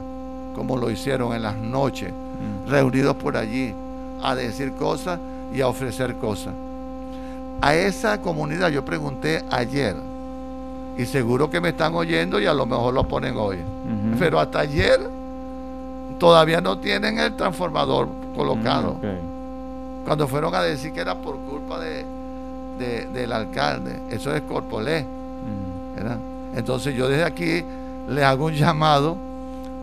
F: como lo hicieron en las noches, mm. reunidos por allí, a decir cosas y a ofrecer cosas. A esa comunidad yo pregunté ayer, y seguro que me están oyendo y a lo mejor lo ponen hoy. Pero hasta ayer todavía no tienen el transformador colocado. Mm, Cuando fueron a decir que era por culpa de, del alcalde, eso es Corpolé. Mm. Entonces yo desde aquí le hago un llamado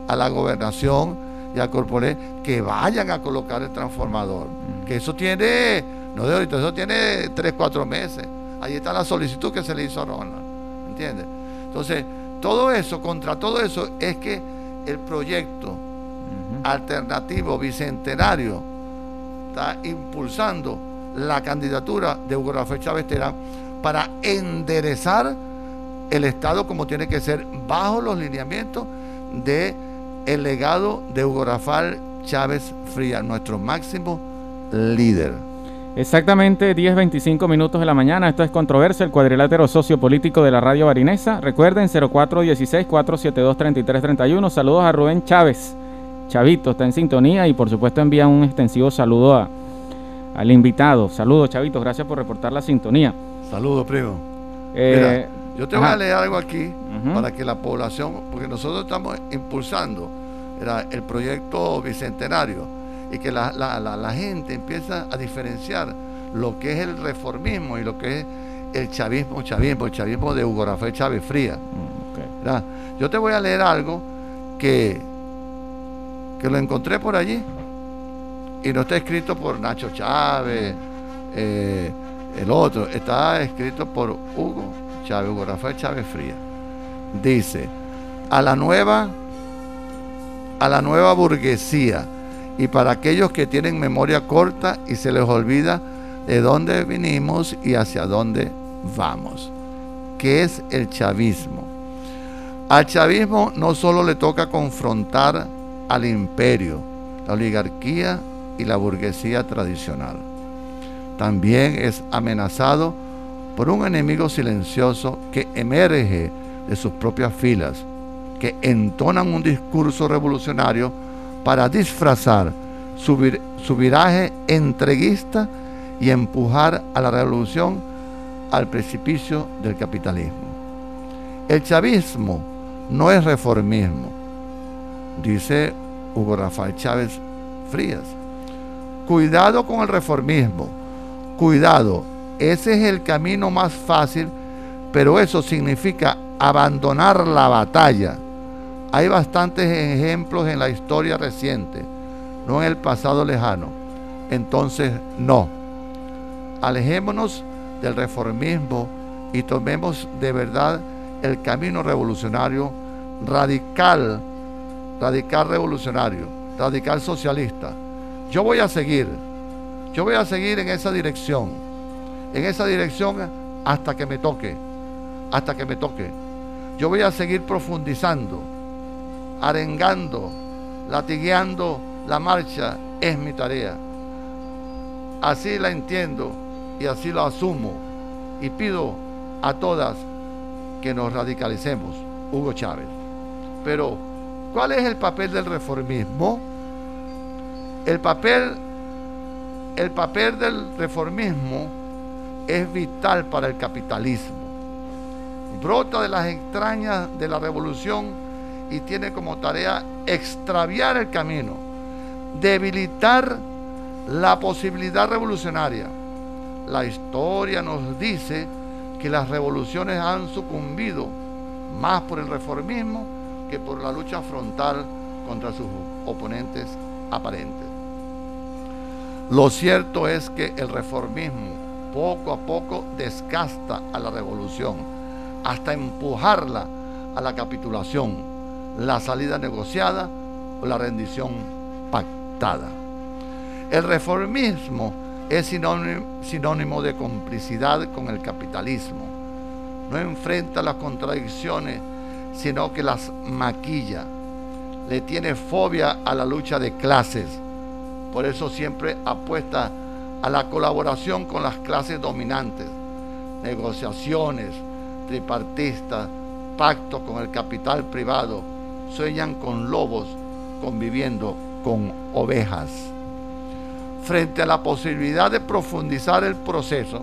F: a la gobernación y a Corpolé que vayan a colocar el transformador. Mm. Que eso tiene, no de ahorita, eso tiene 3, 4 meses. Ahí está la solicitud que se le hizo a Ronald. ¿Entiendes? Entonces, todo eso, contra todo eso, es que el proyecto alternativo bicentenario está impulsando la candidatura de Hugo Rafael Chávez Terán para enderezar el Estado como tiene que ser bajo los lineamientos de el legado de Hugo Rafael Chávez Fría, nuestro máximo líder.
E: Exactamente 10.25 minutos de la mañana. Esto es Controversia, el cuadrilátero sociopolítico de la radio barinesa. Recuerden 0416-472-3331. Saludos a Rubén Chávez. Chavito está en sintonía y por supuesto envía un extensivo saludo a, al invitado. Saludos, Chavito. Gracias por reportar la sintonía.
F: Saludos, primo. Eh, yo te voy a leer algo aquí para que la población, porque nosotros estamos impulsando el proyecto bicentenario y que la, la, gente empieza a diferenciar lo que es el reformismo y lo que es el chavismo, chavismo, el chavismo de Hugo Rafael Chávez Fría. Mm, yo te voy a leer algo que, que lo encontré por allí y no está escrito por Nacho Chávez, eh, el otro, está escrito por Hugo Chávez, Hugo Rafael Chávez Fría. Dice, a la nueva, a la nueva burguesía, y para aquellos que tienen memoria corta y se les olvida de dónde vinimos y hacia dónde vamos. ¿Qué es el chavismo? Al chavismo no solo le toca confrontar al imperio, la oligarquía y la burguesía tradicional. También es amenazado por un enemigo silencioso que emerge de sus propias filas, que entonan un discurso revolucionario para disfrazar su, viraje entreguista y empujar a la revolución al precipicio del capitalismo. El chavismo no es reformismo, dice Hugo Rafael Chávez Frías. Cuidado con el reformismo, cuidado, ese es el camino más fácil, pero eso significa abandonar la batalla hay bastantes ejemplos en la historia reciente, no en el pasado lejano. Entonces, no. Alejémonos del reformismo y tomemos de verdad el camino revolucionario radical, radical revolucionario, radical socialista. Yo voy a seguir, yo voy a seguir en esa dirección, en esa dirección hasta que me toque, hasta que me toque. Yo voy a seguir profundizando arengando, latigueando la marcha es mi tarea. Así la entiendo y así lo asumo y pido a todas que nos radicalicemos. Hugo Chávez. Pero, ¿cuál es el papel del reformismo? El papel, el papel del reformismo es vital para el capitalismo. Brota de las extrañas de la revolución y tiene como tarea extraviar el camino, debilitar la posibilidad revolucionaria. La historia nos dice que las revoluciones han sucumbido más por el reformismo que por la lucha frontal contra sus oponentes aparentes. Lo cierto es que el reformismo poco a poco desgasta a la revolución hasta empujarla a la capitulación, la salida negociada o la rendición pactada. El reformismo es sinónimo, de complicidad con el capitalismo. No enfrenta las contradicciones, sino que las maquilla. Le tiene fobia a la lucha de clases. Por eso siempre apuesta a la colaboración con las clases dominantes, negociaciones tripartistas, pactos con el capital privado, sueñan con lobos conviviendo con ovejas frente a la posibilidad de profundizar el proceso,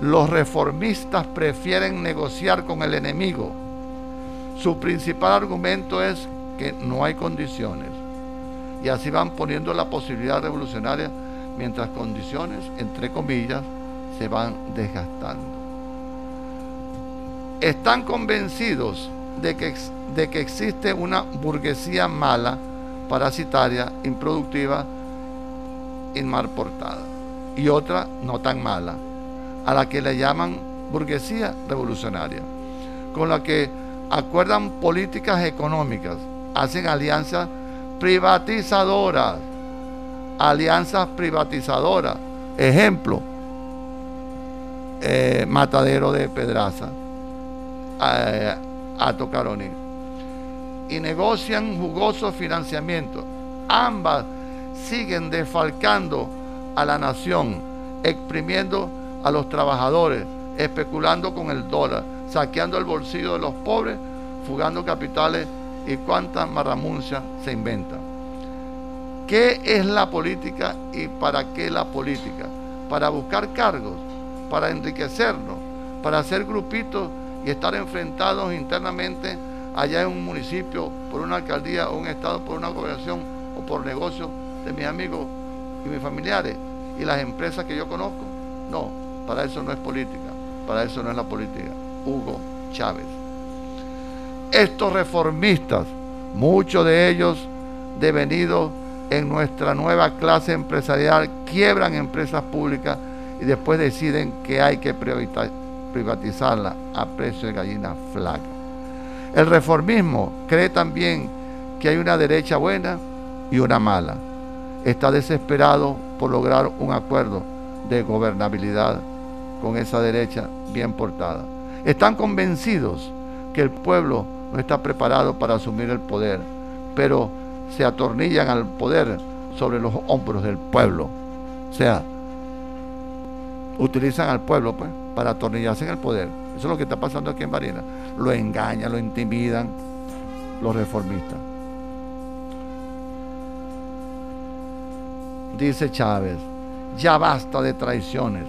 F: los reformistas prefieren negociar con el enemigo. Su principal argumento es que no hay condiciones. Y así van poniendo la posibilidad revolucionaria mientras condiciones, entre comillas, se van desgastando. Están convencidos de que, de que existe una burguesía mala, parasitaria, improductiva, en mar portada y otra no tan mala, a la que le llaman burguesía revolucionaria, con la que acuerdan políticas económicas, hacen alianzas privatizadoras, alianzas privatizadoras. Ejemplo, eh, Matadero de Pedraza, eh, a Tocaroni. Y negocian jugosos financiamientos. Ambas siguen defalcando a la nación, exprimiendo a los trabajadores, especulando con el dólar, saqueando el bolsillo de los pobres, fugando capitales y cuántas marramuncias se inventan. ¿Qué es la política y para qué la política? Para buscar cargos, para enriquecernos, para hacer grupitos y estar enfrentados internamente allá en un municipio, por una alcaldía o un estado, por una gobernación o por negocios de mis amigos y mis familiares y las empresas que yo conozco. No, para eso no es política, para eso no es la política. Hugo Chávez. Estos reformistas, muchos de ellos devenidos en nuestra nueva clase empresarial, quiebran empresas públicas y después deciden que hay que privatizarla a precio de gallina flaca. El reformismo cree también que hay una derecha buena y una mala está desesperado por lograr un acuerdo de gobernabilidad con esa derecha bien portada. Están convencidos que el pueblo no está preparado para asumir el poder, pero se atornillan al poder sobre los hombros del pueblo. O sea, utilizan al pueblo pues, para atornillarse en el poder. Eso es lo que está pasando aquí en Marina. Lo engañan, lo intimidan los reformistas. dice Chávez, ya basta de traiciones.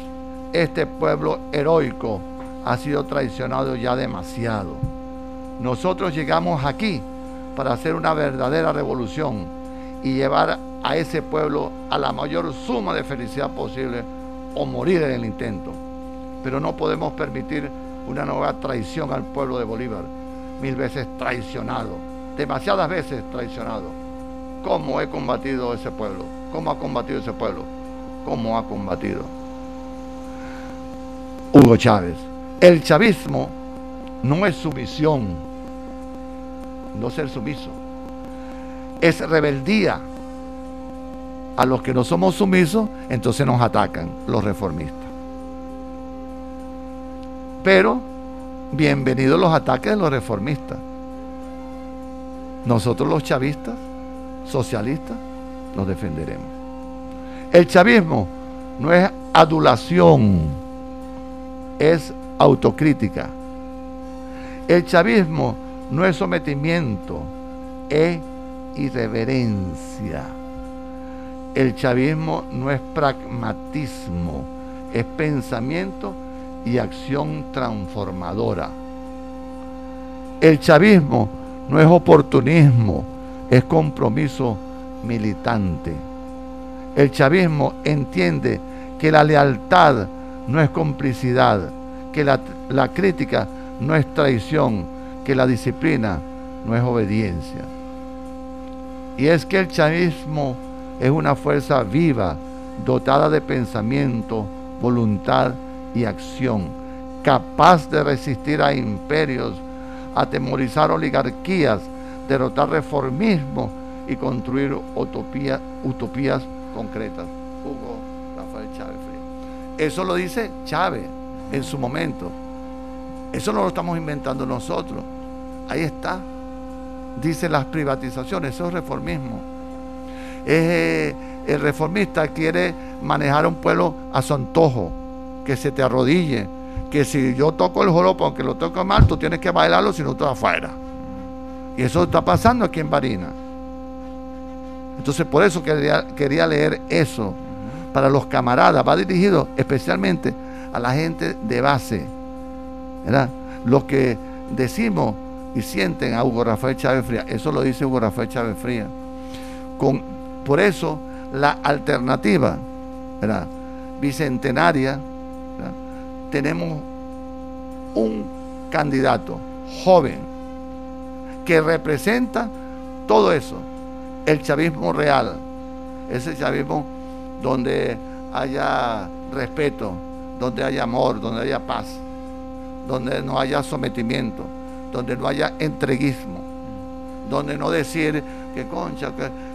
F: Este pueblo heroico ha sido traicionado ya demasiado. Nosotros llegamos aquí para hacer una verdadera revolución y llevar a ese pueblo a la mayor suma de felicidad posible o morir en el intento. Pero no podemos permitir una nueva traición al pueblo de Bolívar, mil veces traicionado, demasiadas veces traicionado. ¿Cómo he combatido ese pueblo? ¿Cómo ha combatido ese pueblo? ¿Cómo ha combatido? Hugo Chávez. El chavismo no es sumisión, no ser sumiso. Es rebeldía. A los que no somos sumisos, entonces nos atacan los reformistas. Pero, bienvenidos los ataques de los reformistas. Nosotros los chavistas, socialistas, nos defenderemos. El chavismo no es adulación, es autocrítica. El chavismo no es sometimiento, es irreverencia. El chavismo no es pragmatismo, es pensamiento y acción transformadora. El chavismo no es oportunismo, es compromiso militante. El chavismo entiende que la lealtad no es complicidad, que la, crítica no es traición, que la disciplina no es obediencia. Y es que el chavismo es una fuerza viva, dotada de pensamiento, voluntad y acción, capaz de resistir a imperios, atemorizar oligarquías, derrotar reformismo y construir utopías concretas. Hugo Rafael Chávez. Eso lo dice Chávez en su momento. Eso no lo estamos inventando nosotros. Ahí está. Dice las privatizaciones, eso es reformismo. Eh, el reformista quiere manejar un pueblo a su antojo, que se te arrodille, que si yo toco el joropo, aunque lo toco mal, tú tienes que bailarlo si no estás afuera. Y eso está pasando aquí en Barina. Entonces por eso quería, quería leer eso para los camaradas. Va dirigido especialmente a la gente de base. ¿verdad? Los que decimos y sienten a Hugo Rafael Chávez Fría. Eso lo dice Hugo Rafael Chávez Fría. Por eso la alternativa ¿verdad? bicentenaria, tenemos un candidato joven que representa todo eso, el chavismo real, ese chavismo donde haya respeto, donde haya amor, donde haya paz, donde no haya sometimiento, donde no haya entreguismo, donde no decir que concha,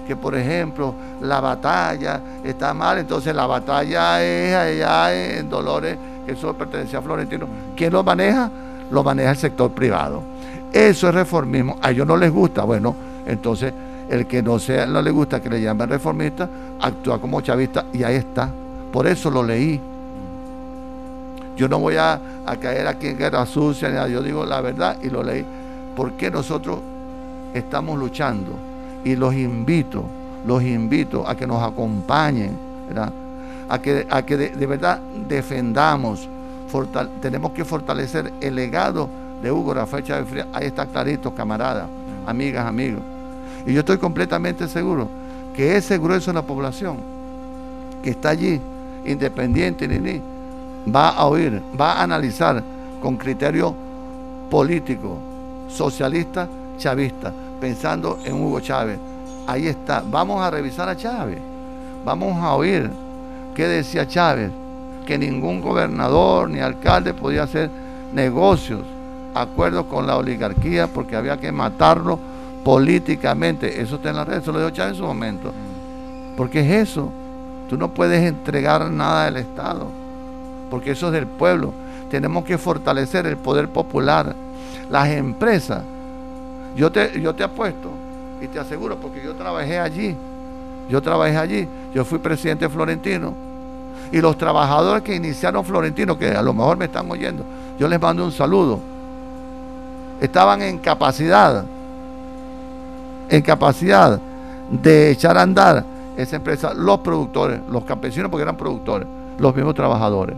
F: que, por ejemplo la batalla está mal, entonces la batalla es allá en Dolores, que eso pertenece a Florentino. ¿Quién lo maneja? Lo maneja el sector privado. Eso es reformismo. A ellos no les gusta. Bueno, entonces el que no sea, no le gusta que le llamen reformista, actúa como chavista y ahí está. Por eso lo leí. Yo no voy a, caer aquí en guerra sucia, nada. yo digo la verdad y lo leí. Porque nosotros estamos luchando y los invito, los invito a que nos acompañen, a que, a que de, verdad defendamos, tenemos que fortalecer el legado de Hugo Rafael Chávez Frías. Ahí está clarito, camaradas, amigas, amigos. Y yo estoy completamente seguro que ese grueso de la población que está allí, independiente ni ni, va a oír, va a analizar con criterio político, socialista, chavista, pensando en Hugo Chávez. Ahí está, vamos a revisar a Chávez, vamos a oír qué decía Chávez, que ningún gobernador ni alcalde podía hacer negocios, acuerdos con la oligarquía porque había que matarlo políticamente. Eso está en la red, eso lo dijo Chávez en su momento. Porque es eso. Tú no puedes entregar nada del Estado, porque eso es del pueblo. Tenemos que fortalecer el poder popular. Las empresas, yo te, yo te apuesto y te aseguro, porque yo trabajé allí, yo trabajé allí, yo fui presidente florentino. Y los trabajadores que iniciaron Florentino, que a lo mejor me están oyendo, yo les mando un saludo. Estaban en capacidad en capacidad de echar a andar esa empresa, los productores, los campesinos porque eran productores, los mismos trabajadores.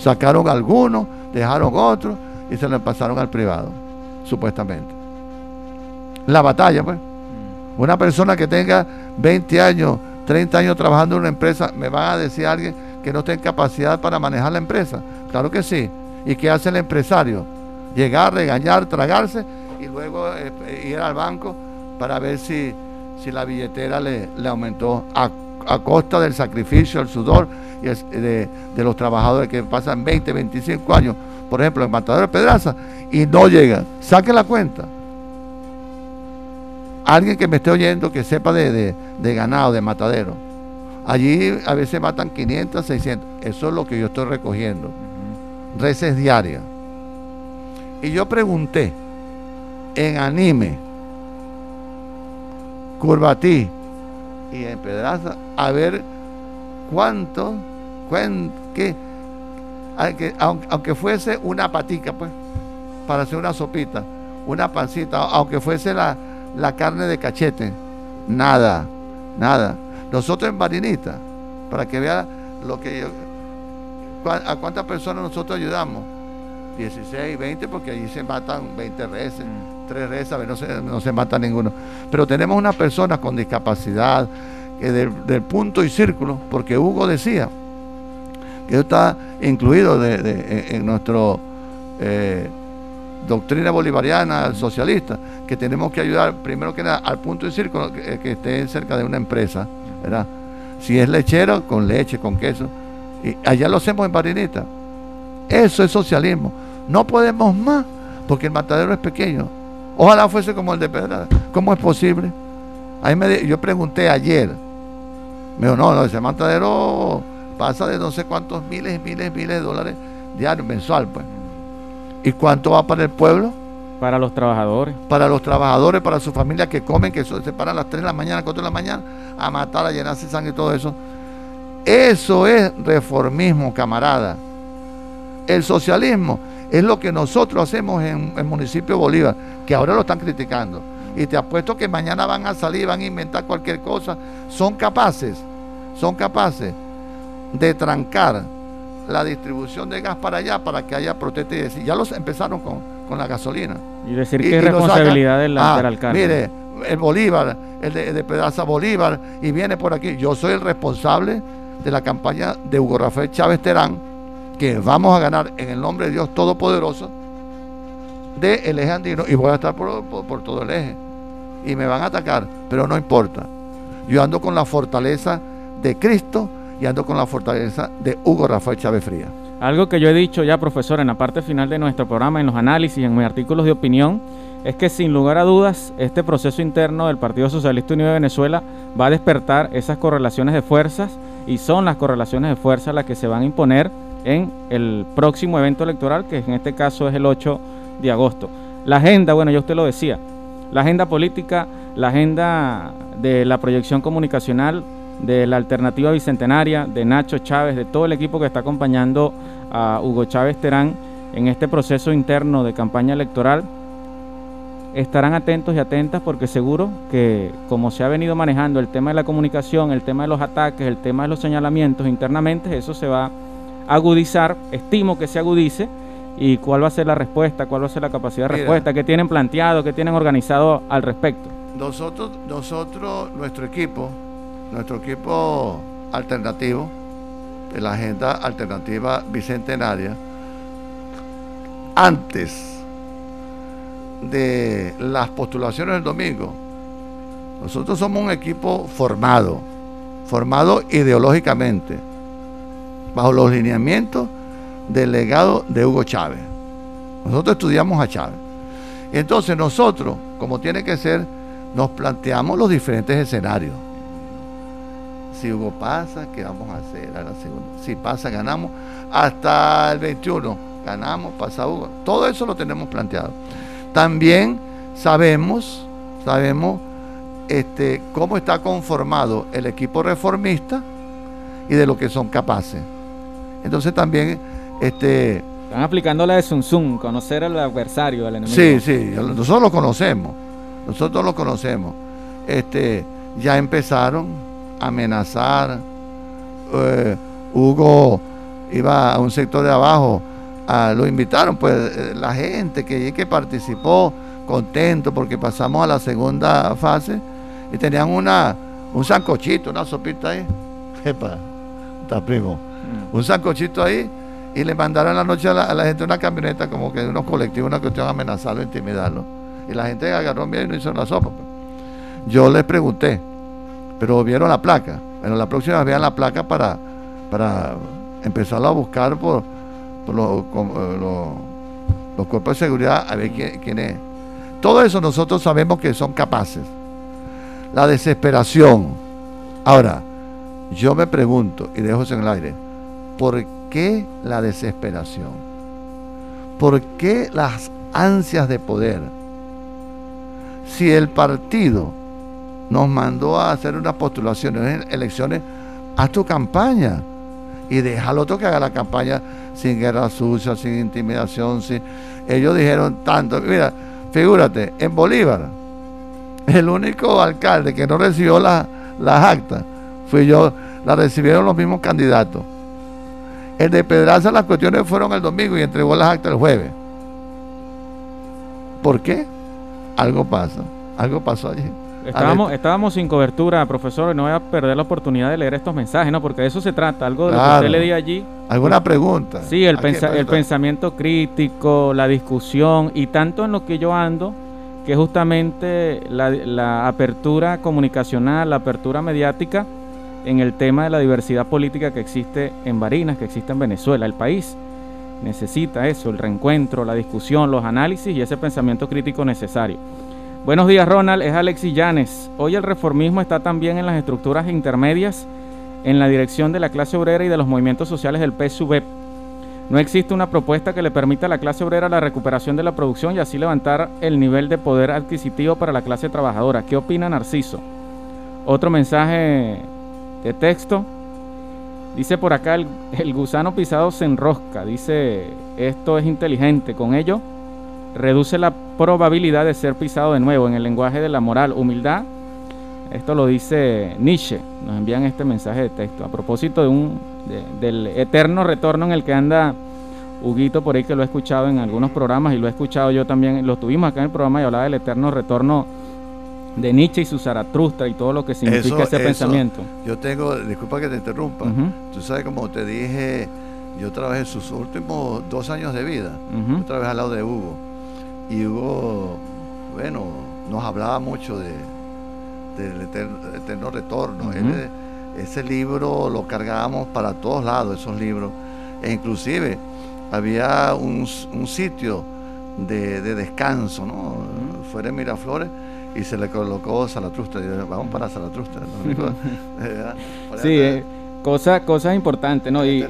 F: Sacaron algunos, dejaron otros y se lo pasaron al privado, supuestamente. La batalla, pues. Una persona que tenga 20 años, 30 años trabajando en una empresa, ¿me va a decir alguien que no tenga capacidad para manejar la empresa? Claro que sí. ¿Y qué hace el empresario? Llegar, regañar, tragarse y luego eh, ir al banco para ver si, si la billetera le, le aumentó a, costa del sacrificio, el sudor y de, los trabajadores que pasan 20, 25 años, por ejemplo, en Matadero de Pedraza, y no llegan. Saque la cuenta. Alguien que me esté oyendo que sepa de, ganado, de matadero. Allí a veces matan 500, 600. Eso es lo que yo estoy recogiendo. Reces diarias. Y yo pregunté, en Anime, Curvatí y en Pedraza, a ver cuánto, qué, aunque fuese una patica, pues, para hacer una sopita, una pancita, aunque fuese la, la carne de cachete, nada, nada. Nosotros en Marinita, para que vea lo que a cuántas personas nosotros ayudamos. 16, 20, porque allí se matan 20 reses, 3 mm. reses, no se, no se mata ninguno. Pero tenemos una persona con discapacidad, del, punto y círculo, porque Hugo decía que está incluido en, nuestra eh, doctrina bolivariana socialista, que tenemos que ayudar primero que nada al punto y círculo que, que esté cerca de una empresa, ¿verdad? Si es lechero, con leche, con queso. Y allá lo hacemos en Barinita. Eso es socialismo. No podemos más, porque el matadero es pequeño. Ojalá fuese como el de Pedrada. ¿Cómo es posible? Ahí me, yo pregunté ayer. Me dijo, no, no, ese matadero pasa de no sé cuántos miles miles miles de dólares diarios, mensual, pues. ¿Y cuánto va para el pueblo?
E: Para los trabajadores.
F: Para los trabajadores, para su familia que comen, que se paran a las 3 de la mañana, a las 4 de la mañana, a matar, a llenarse sangre y todo eso. Eso es reformismo, camarada. El socialismo es lo que nosotros hacemos en el municipio de Bolívar, que ahora lo están criticando. Y te apuesto que mañana van a salir, van a inventar cualquier cosa. Son capaces, son capaces de trancar la distribución de gas para allá para que haya protesta y decir, ya los empezaron con, la gasolina.
E: Y decir que es responsabilidad del, ah, alcalde.
F: Mire, el Bolívar, el de, de Pedaza Bolívar, y viene por aquí. Yo soy el responsable de la campaña de Hugo Rafael Chávez Terán, que vamos a ganar en el nombre de Dios Todopoderoso de el eje andino y voy a estar por, todo el eje. Y me van a atacar, pero no importa. Yo ando con la fortaleza de Cristo y ando con la fortaleza de Hugo Rafael Chávez Fría.
E: Algo que yo he dicho ya, profesor, en la parte final de nuestro programa, en los análisis, en mis artículos de opinión, es que sin lugar a dudas este proceso interno del Partido Socialista Unido de Venezuela va a despertar esas correlaciones de fuerzas y son las correlaciones de fuerza las que se van a imponer en el próximo evento electoral, que en este caso es el 8 de agosto. La agenda, bueno, ya usted lo decía, la agenda política, la agenda de la proyección comunicacional, de la alternativa bicentenaria, de Nacho Chávez, de todo el equipo que está acompañando a Hugo Chávez Terán en este proceso interno de campaña electoral. Estarán atentos y atentas porque seguro que como se ha venido manejando el tema de la comunicación, el tema de los ataques, el tema de los señalamientos internamente, eso se va a agudizar, estimo que se agudice. Y cuál va a ser la respuesta, cuál va a ser la capacidad de respuesta, qué tienen planteado, qué tienen organizado al respecto.
F: Nosotros, nosotros, nuestro equipo, nuestro equipo alternativo, de la agenda alternativa bicentenaria, antes de las postulaciones del domingo, nosotros somos un equipo formado, formado ideológicamente, bajo los lineamientos del legado de Hugo Chávez. Nosotros estudiamos a Chávez. Entonces nosotros, como tiene que ser, nos planteamos los diferentes escenarios. Si Hugo pasa, ¿qué vamos a hacer a la segunda? Si pasa, ganamos. Hasta el 21, ganamos, pasa Hugo. Todo eso lo tenemos planteado. También sabemos, sabemos este, cómo está conformado el equipo reformista y de lo que son capaces. Entonces también este
E: están aplicando la de Sun Sun, conocer al adversario, al enemigo.
F: Sí, sí, nosotros lo conocemos. Nosotros lo conocemos. Este, ya empezaron amenazar. Eh, Hugo iba a un sector de abajo lo invitaron, pues eh, la gente que, que participó, contento porque pasamos a la segunda fase y tenían una, un sancochito, una sopita ahí. [LAUGHS] Epa, está primo. Mm. Un sancochito ahí y le mandaron la noche a la, gente una camioneta como que de unos colectivos, una cuestión amenazarlo, intimidarlo. Y la gente agarró miedo y no hizo la sopa. Pues. Yo les pregunté, pero vieron la placa. Bueno, la próxima vez vean la placa para, para empezarlo a buscar por los, eh, los, cuerpos de seguridad a ver quién, es. Todo eso nosotros sabemos que son capaces. La desesperación. Ahora, yo me pregunto y dejo eso en el aire, ¿por qué la desesperación? ¿Por qué las ansias de poder? Si el partido nos mandó a hacer unas postulaciones elecciones, haz tu campaña y deja otro que haga la campaña sin guerra sucia, sin intimidación. Sin... Ellos dijeron tanto, mira, figúrate, en Bolívar, el único alcalde que no recibió las actas fui yo, la recibieron los mismos candidatos. El de Pedraza las cuestiones fueron el domingo y entregó las actas el jueves. ¿Por qué? Algo pasa, algo pasó allí.
E: Estábamos, estábamos sin cobertura, profesor, y no voy a perder la oportunidad de leer estos mensajes, ¿no? Porque de eso se trata, algo de lo que usted le di allí.
F: ¿Alguna pregunta?
E: Sí, el, el pensamiento crítico, la discusión, y tanto en lo que yo ando, que justamente la, la apertura comunicacional, la apertura mediática en el tema de la diversidad política que existe en Barinas, que existe en Venezuela. El país necesita eso, el reencuentro, la discusión, los análisis y ese pensamiento crítico necesario. Buenos días, Ronald. Es Alexis Llanes. Hoy el reformismo está también en las estructuras intermedias, en la dirección de la clase obrera y de los movimientos sociales del PSUV. No existe una propuesta que le permita a la clase obrera la recuperación de la producción y así levantar el nivel de poder adquisitivo para la clase trabajadora. ¿Qué opina Narciso? Otro mensaje de texto. Dice por acá, el, el gusano pisado se enrosca. Dice, esto es inteligente. Con ello reduce la probabilidad de ser pisado de nuevo en el lenguaje de la moral, humildad. Esto lo dice Nietzsche, nos envían este mensaje de texto a propósito de un del eterno retorno en el que anda Huguito por ahí que lo he escuchado en algunos programas y lo he escuchado yo también, lo tuvimos acá en el programa y hablaba del eterno retorno de Nietzsche y su Zaratustra y todo lo que significa ese pensamiento.
F: Yo tengo, disculpa que te interrumpa, tú sabes como te dije, yo trabajé sus últimos dos años de vida, yo trabajé al lado de Hugo y Hugo, bueno, nos hablaba mucho de, del eterno, retorno. ese libro lo cargábamos para todos lados, esos libros. E inclusive había un, sitio de, descanso, ¿no? Fuera de Miraflores y se le colocó Salatrustra. vamos para Salatrustra. [LAUGHS] [LAUGHS]
E: sí, eh, Cosa, cosas importantes, ¿no? Y,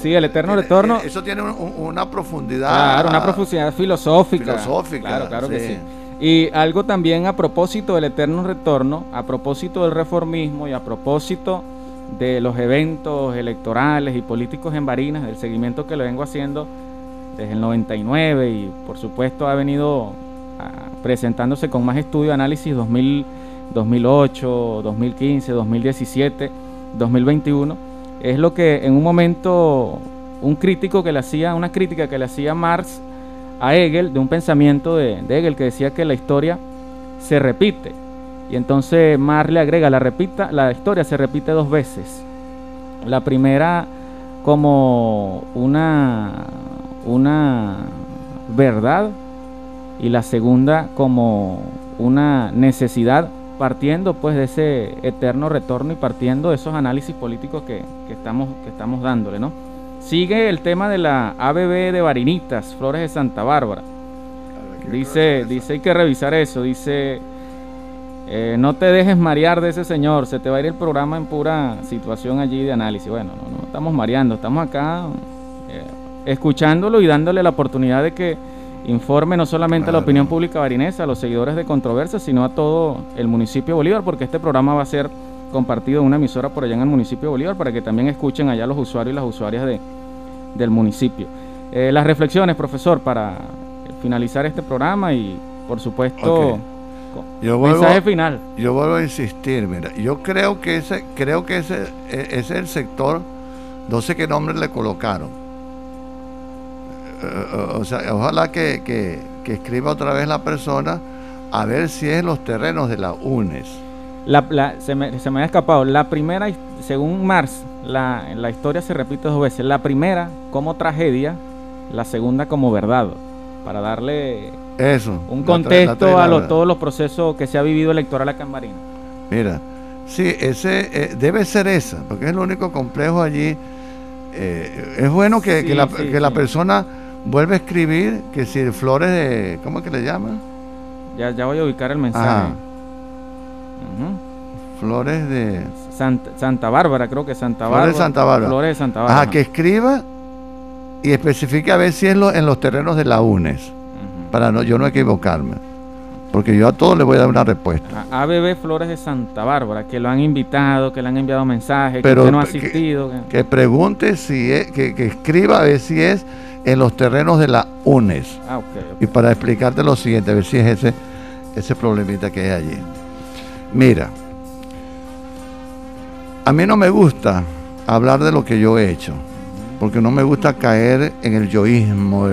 E: sí, el eterno retorno.
F: Eso tiene una profundidad.
E: Claro, una profundidad filosófica.
F: Filosófica.
E: Claro, claro que sí. Y algo también a propósito del eterno retorno, a propósito del reformismo y a propósito de los eventos electorales y políticos en Barinas, del seguimiento que le vengo haciendo desde el 99 y por supuesto ha venido ah, presentándose con más estudio, análisis 2000, 2008, 2015, 2017 2021, es lo que en un momento un crítico que le hacía, una crítica que le hacía Marx a Hegel de un pensamiento de, Hegel que decía que la historia se repite. Y entonces Marx le agrega, la, repita, la historia se repite dos veces. La primera como una, una verdad y la segunda como una necesidad partiendo pues de ese eterno retorno y partiendo de esos análisis políticos que, estamos, que estamos dándole, ¿no? Sigue el tema de la ABB de Varinitas, Flores de Santa Bárbara. Dice, dice hay que revisar eso, dice, eh, no te dejes marear de ese señor, se te va a ir el programa en pura situación allí de análisis. Bueno, no, no estamos mareando, estamos acá eh, escuchándolo y dándole la oportunidad de que informe no solamente a la opinión pública barinesa, a los seguidores de controversia, sino a todo el municipio de Bolívar, porque este programa va a ser compartido en una emisora por allá en el municipio de Bolívar, para que también escuchen allá los usuarios y las usuarias de, del municipio. Eh, las reflexiones, profesor, para finalizar este programa y, por supuesto,
F: yo mensaje final. Yo vuelvo a insistir, mira, yo creo que ese, creo que ese, e, ese es el sector, no sé qué nombre le colocaron, o sea, ojalá que, escriba otra vez la persona a ver si es los terrenos de la UNES.
E: se, me, se, me, ha escapado. La primera, según Marx, la, la historia se repite dos veces. La primera como tragedia, la segunda como verdad. Para darle
F: Eso,
E: un contexto a todos los procesos que se ha vivido electoral acá en Marina.
F: Mira, sí, ese eh, debe ser esa, porque es el único complejo allí. Eh, es bueno que, la, que la persona vuelve a escribir que si flores de. ¿Cómo es que le llaman?
E: Ya, ya voy a ubicar el mensaje.
F: Flores de.
E: Santa, Bárbara, creo que Santa Bárbara.
F: Flores de Santa Bárbara.
E: Flores de Santa Bárbara.
F: Ajá, que escriba y especifique a ver si es en los terrenos de la UNES. Para no, yo no equivocarme. Porque yo a todos les voy a dar una respuesta.
E: ABB Flores de Santa Bárbara, que lo han invitado, que le han enviado mensajes, que no ha asistido.
F: Que, pregunte si es, que, que escriba a ver si es en los terrenos de la UNES. Ah, y para explicarte lo siguiente, a ver si es ese, ese problemita que hay allí. Mira, A mí no me gusta hablar de lo que yo he hecho, porque no me gusta caer en el yoísmo,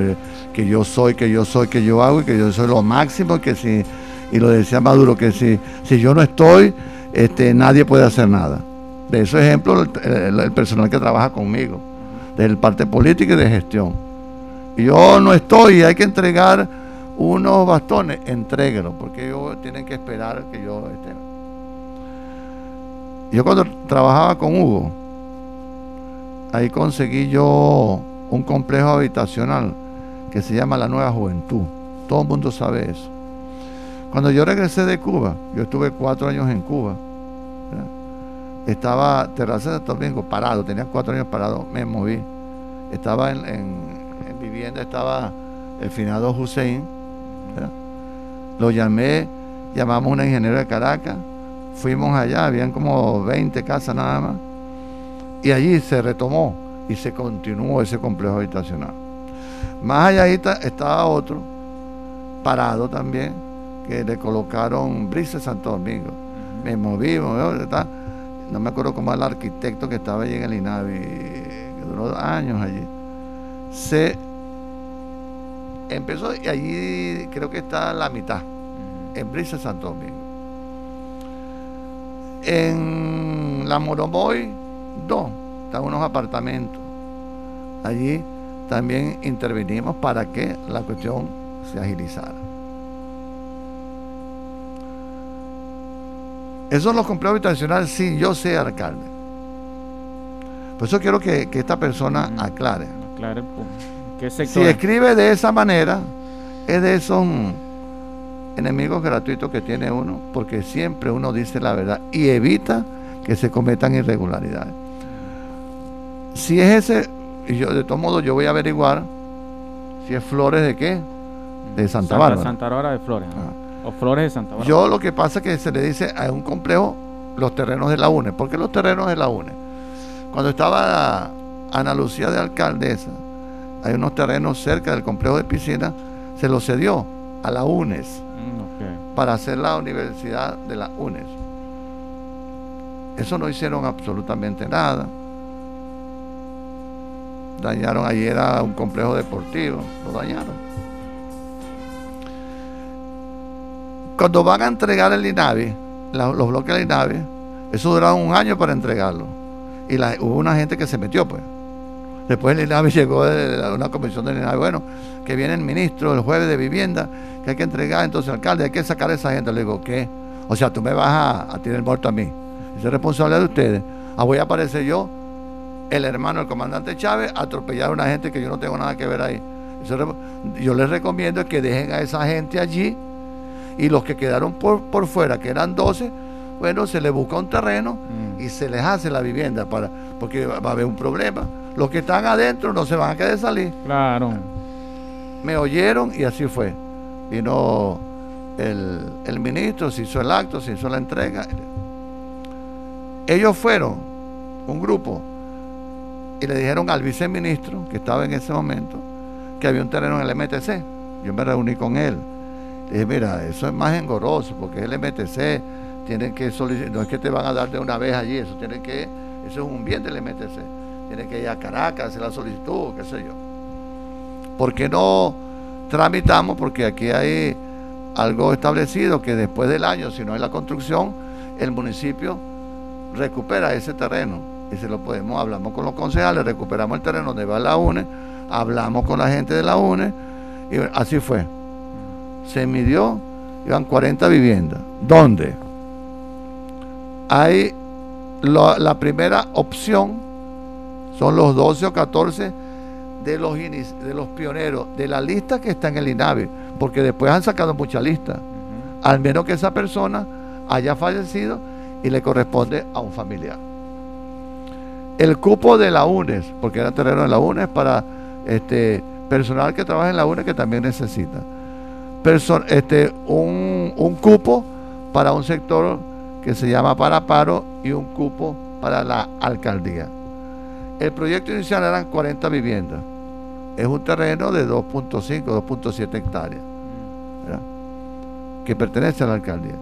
F: que yo soy, que yo soy, que yo hago y que yo soy lo máximo, que si, y lo decía Maduro, que si, si yo no estoy, este, nadie puede hacer nada. De eso ejemplo el, el personal que trabaja conmigo, del parte política y de gestión. Yo no estoy hay que entregar unos bastones, entréguelos, porque ellos tienen que esperar que yo esté. Yo cuando trabajaba con Hugo, ahí conseguí yo un complejo habitacional que se llama La Nueva Juventud. Todo el mundo sabe eso. Cuando yo regresé de Cuba, yo estuve cuatro años en Cuba, estaba Terraza de Domingo parado, tenía cuatro años parado, me moví. Estaba en, vivienda, estaba el finado Hussein. Lo llamé, llamamos a una ingeniera de Caracas, fuimos allá, habían como 20 casas nada más. Y allí se retomó y se continuó ese complejo habitacional. Más allá estaba otro, parado también, que le colocaron Brice Santo Domingo. Me moví, no me acuerdo cómo era el arquitecto que estaba allí en el INAVI, que duró años allí. Se empezó y allí creo que está la mitad, en Brice Santo Domingo. En la Moromoy, dos, están unos apartamentos. Allí también intervinimos para que la cuestión se agilizara. Eso los complejos habitacionales sí, yo sé alcalde. Por eso quiero que, esta persona aclare. Aclare qué Si escribe de esa manera, es de esos enemigos gratuitos que tiene uno, porque siempre uno dice la verdad y evita que se cometan irregularidades. Si es ese, y yo de todos modos yo voy a averiguar si es Flores de qué, de Santa, Bárbara.
E: Santa Bárbara de Flores. Ah. O Flores de Santa Bárbara.
F: Yo lo que pasa es que se le dice a un complejo los terrenos de la UNE. ¿Por qué los terrenos de la UNE? Cuando estaba Ana Lucía de alcaldesa, hay unos terrenos cerca del complejo de piscina, se los cedió a la UNES mm, para hacer la universidad de la UNES. Eso no hicieron absolutamente nada. Dañaron, ayer a un complejo deportivo, lo dañaron. Cuando van a entregar el INAVI, los bloques del INAVI, eso duraron un año para entregarlo. Y hubo una gente que se metió, pues. Después el INAVI llegó de una comisión del INAVI, bueno, que viene el ministro el jueves de vivienda, que hay que entregar, entonces alcalde, hay que sacar a esa gente. Le digo, ¿qué? O sea, tú me vas a, a tirar muerto a mí. Esa es responsabilidad de ustedes. Ah, voy a aparecer yo, el hermano del comandante Chávez, atropellar a una gente que yo no tengo nada que ver ahí. yo les recomiendo que dejen a esa gente allí y los que quedaron por, por fuera, que eran 12, bueno, se les busca un terreno mm. y se les hace la vivienda para, porque va a haber un problema. Los que están adentro no se van a querer salir.
E: Claro.
F: Me oyeron y así fue. Vino el, el ministro, se hizo el acto, se hizo la entrega. Ellos fueron, un grupo, y le dijeron al viceministro, que estaba en ese momento, que había un terreno en el MTC. Yo me reuní con él dije, mira, eso es más engorroso porque el MTC tiene que solicitar, no es que te van a dar de una vez allí, eso tiene que, eso es un bien del MTC, tiene que ir a Caracas, hacer la solicitud, qué sé yo. ¿Por qué no tramitamos? Porque aquí hay algo establecido que después del año, si no hay la construcción, el municipio recupera ese terreno y se lo podemos, hablamos con los concejales, recuperamos el terreno donde va la UNE, hablamos con la gente de la UNE y así fue se midió, iban 40 viviendas. ¿Dónde? Hay la primera opción, son los 12 o 14 de los, de los pioneros, de la lista que está en el INAVI, porque después han sacado mucha lista, al menos que esa persona haya fallecido y le corresponde a un familiar. El cupo de la UNES, porque era terreno de la UNES para este personal que trabaja en la UNES que también necesita este, un, un cupo para un sector que se llama para paro y un cupo para la alcaldía. El proyecto inicial eran 40 viviendas. Es un terreno de 2.5, 2.7 hectáreas que pertenece a la alcaldía.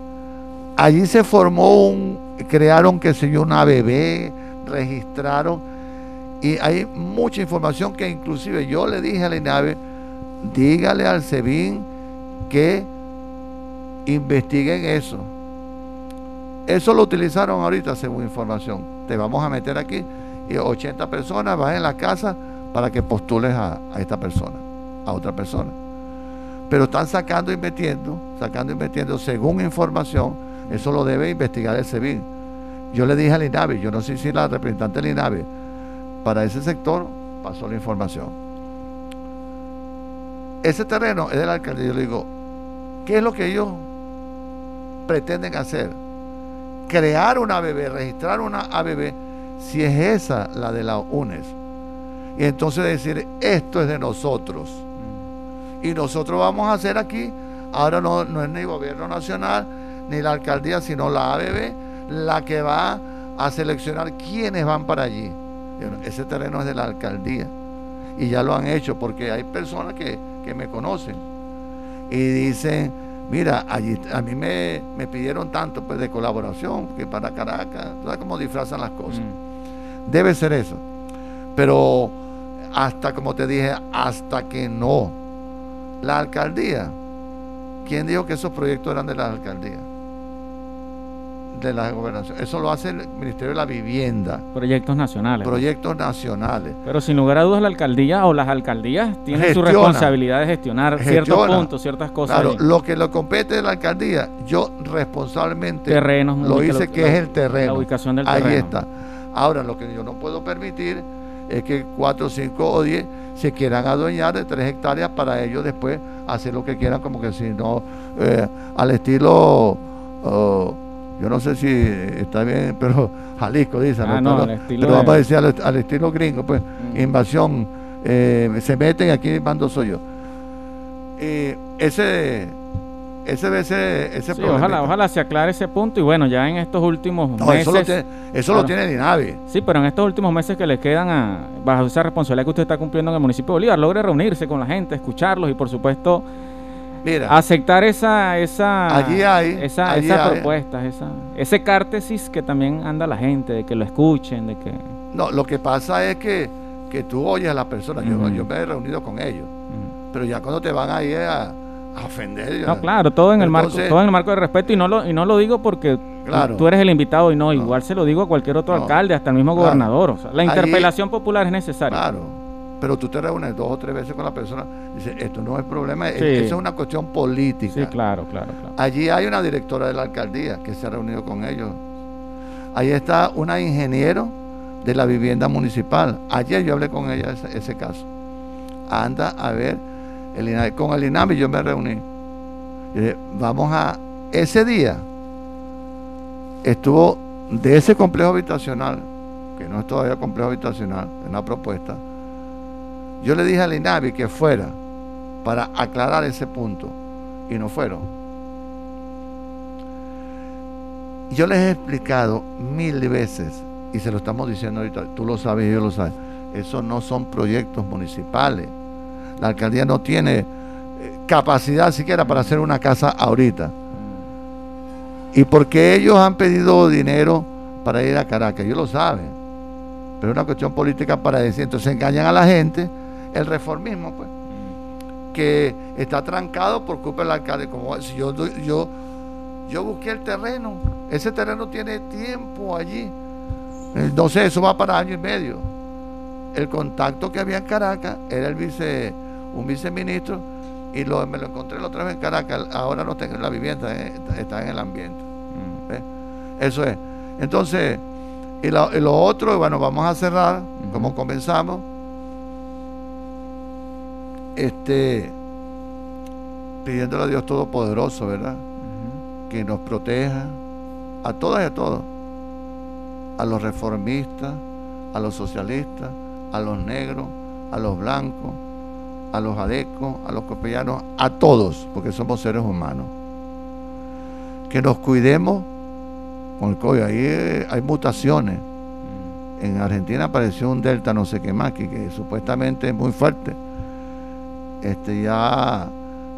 F: Allí se formó un crearon, que se yo, una bebé, registraron. Y hay mucha información que inclusive yo le dije a la INAVE, dígale al SEBIN que investiguen eso. Eso lo utilizaron ahorita según información. Te vamos a meter aquí y 80 personas van en la casa para que postules a, esta persona, a otra persona. Pero están sacando y metiendo, sacando y metiendo según información, eso lo debe investigar el SEBIN. Yo le dije al INAVE, yo no sé si la representante del INAVE para ese sector pasó la información. Ese terreno es del alcalde. Yo le digo, ¿qué es lo que ellos pretenden hacer? Crear una ABB, registrar una ABB, si es esa la de la UNES. Y entonces decir, esto es de nosotros. Y nosotros vamos a hacer aquí, ahora no, no es ni gobierno nacional, ni la alcaldía, sino la ABB, la que va a seleccionar quiénes van para allí. Ese terreno es de la alcaldía. Y ya lo han hecho porque hay personas que, me conocen y dicen, mira, allí a mí me, pidieron tanto pues, de colaboración que para Caracas, ¿sabes cómo disfrazan las cosas? Mm. Debe ser eso. Pero hasta, como te dije, hasta que no. La alcaldía, ¿quién dijo que esos proyectos eran de la alcaldía? de la gobernación. Eso lo hace el Ministerio de la Vivienda.
E: Proyectos nacionales.
F: Proyectos nacionales.
E: Pero sin lugar a dudas la alcaldía o las alcaldías tienen su responsabilidad de gestionar ciertos puntos, ciertas cosas.
F: Claro, lo que le compete a la alcaldía, yo responsablemente lo hice que es el terreno.
E: La ubicación del terreno.
F: Ahí está. Ahora, lo que yo no puedo permitir es que 4, 5 o 10 se quieran adueñar de 3 hectáreas para ellos después hacer lo que quieran, como que si no, eh, al estilo... Oh, yo no sé si está bien, [LAUGHS] pero Jalisco dice, ah, pero, vamos a decir al, estilo gringo, pues, mm. invasión, eh, se meten aquí, mando soy yo. Y ese, ese ese, ese
E: sí, ojalá, ojalá se aclare ese punto y bueno, ya en estos últimos meses.
F: Eso lo tiene, eso lo tiene nadie.
E: Sí, pero en estos últimos meses que le quedan a, bajo esa responsabilidad que usted está cumpliendo en el municipio de Bolívar, logre reunirse con la gente, escucharlos y por supuesto aceptar esa esa
F: allí hay,
E: esa, esa propuesta, esa, ese cártesis que también anda la gente, de que lo escuchen, de que...
F: No, lo que pasa es que, que tú oyes a las personas, yo, yo, me he reunido con ellos, pero ya cuando te van ahí a, a ofender...
E: No, claro, todo en, el marco, todo en el marco de respeto y no lo, y no lo digo porque claro, tú eres el invitado y no, igual se lo digo a cualquier otro alcalde, hasta el mismo gobernador. la interpelación popular es necesaria.
F: Claro pero tú te reúnes dos o tres veces con la persona, dice, esto no es problema, eso es una cuestión política.
E: Sí, claro, claro, claro.
F: Allí hay una directora de la alcaldía que se ha reunido con ellos. Ahí está una ingeniero de la vivienda municipal. Ayer yo hablé con ella ese, ese caso. Anda a ver, el con el INAMI yo me reuní. Y dije, vamos a, ese día estuvo de ese complejo habitacional, que no es todavía complejo habitacional, es una propuesta, yo le dije al INAVI que fuera para aclarar ese punto y no fueron. Yo les he explicado mil veces y se lo estamos diciendo ahorita, tú lo sabes y yo lo sabes, esos no son proyectos municipales. La alcaldía no tiene eh, capacidad siquiera para hacer una casa ahorita. Y porque ellos han pedido dinero para ir a Caracas, ellos lo saben. Pero es una cuestión política para decir, entonces engañan a la gente el reformismo, pues, que está trancado por culpa del alcalde. Como si yo, yo, yo busqué el terreno, ese terreno tiene tiempo allí. Entonces eso va para año y medio. El contacto que había en Caracas era el vice, un viceministro, y lo, me lo encontré la otra vez en Caracas. Ahora no tengo en la vivienda, eh, está en el ambiente. Eso es. Entonces, y lo, otro, bueno, vamos a cerrar, como comenzamos este, pidiéndole a Dios Todopoderoso, ¿verdad? Que nos proteja a todas y a todos, a los reformistas, a los socialistas, a los negros, a los blancos, a los adecos, a los copellanos, a todos, porque somos seres humanos. Que nos cuidemos con el COVID. Ahí hay mutaciones. En Argentina apareció un delta no sé qué más, que supuestamente es muy fuerte este, ya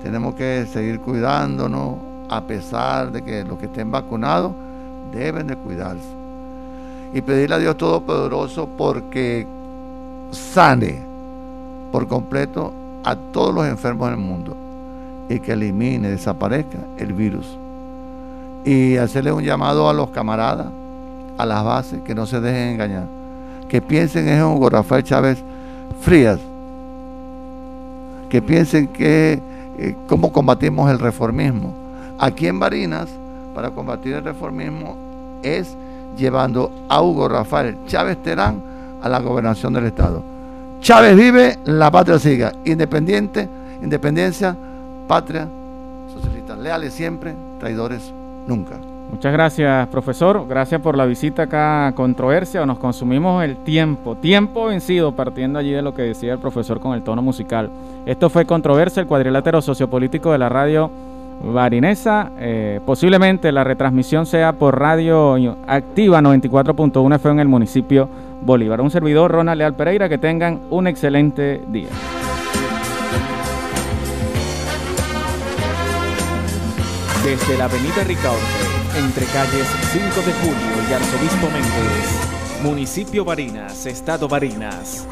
F: tenemos que seguir cuidándonos, a pesar de que los que estén vacunados deben de cuidarse. Y pedirle a Dios Todopoderoso porque sane por completo a todos los enfermos del mundo y que elimine, desaparezca el virus. Y hacerle un llamado a los camaradas, a las bases, que no se dejen engañar, que piensen en Hugo Rafael Chávez Frías, que piensen que eh, cómo combatimos el reformismo. Aquí en Barinas, para combatir el reformismo, es llevando a Hugo Rafael Chávez Terán a la gobernación del Estado. Chávez vive, la patria siga. Independiente, independencia, patria, socialistas leales siempre, traidores nunca.
E: Muchas gracias, profesor. Gracias por la visita acá a Controversia. Nos consumimos el tiempo, tiempo vencido, partiendo allí de lo que decía el profesor con el tono musical. Esto fue Controversia, el cuadrilátero sociopolítico de la radio Barinesa. Eh, posiblemente la retransmisión sea por radio activa 94.1 FM en el municipio Bolívar. Un servidor, Ronald Leal Pereira, que tengan un excelente día. Desde la avenida Ricaurte, entre calles 5 de Julio y Arzobispo Méndez, municipio Barinas, estado Barinas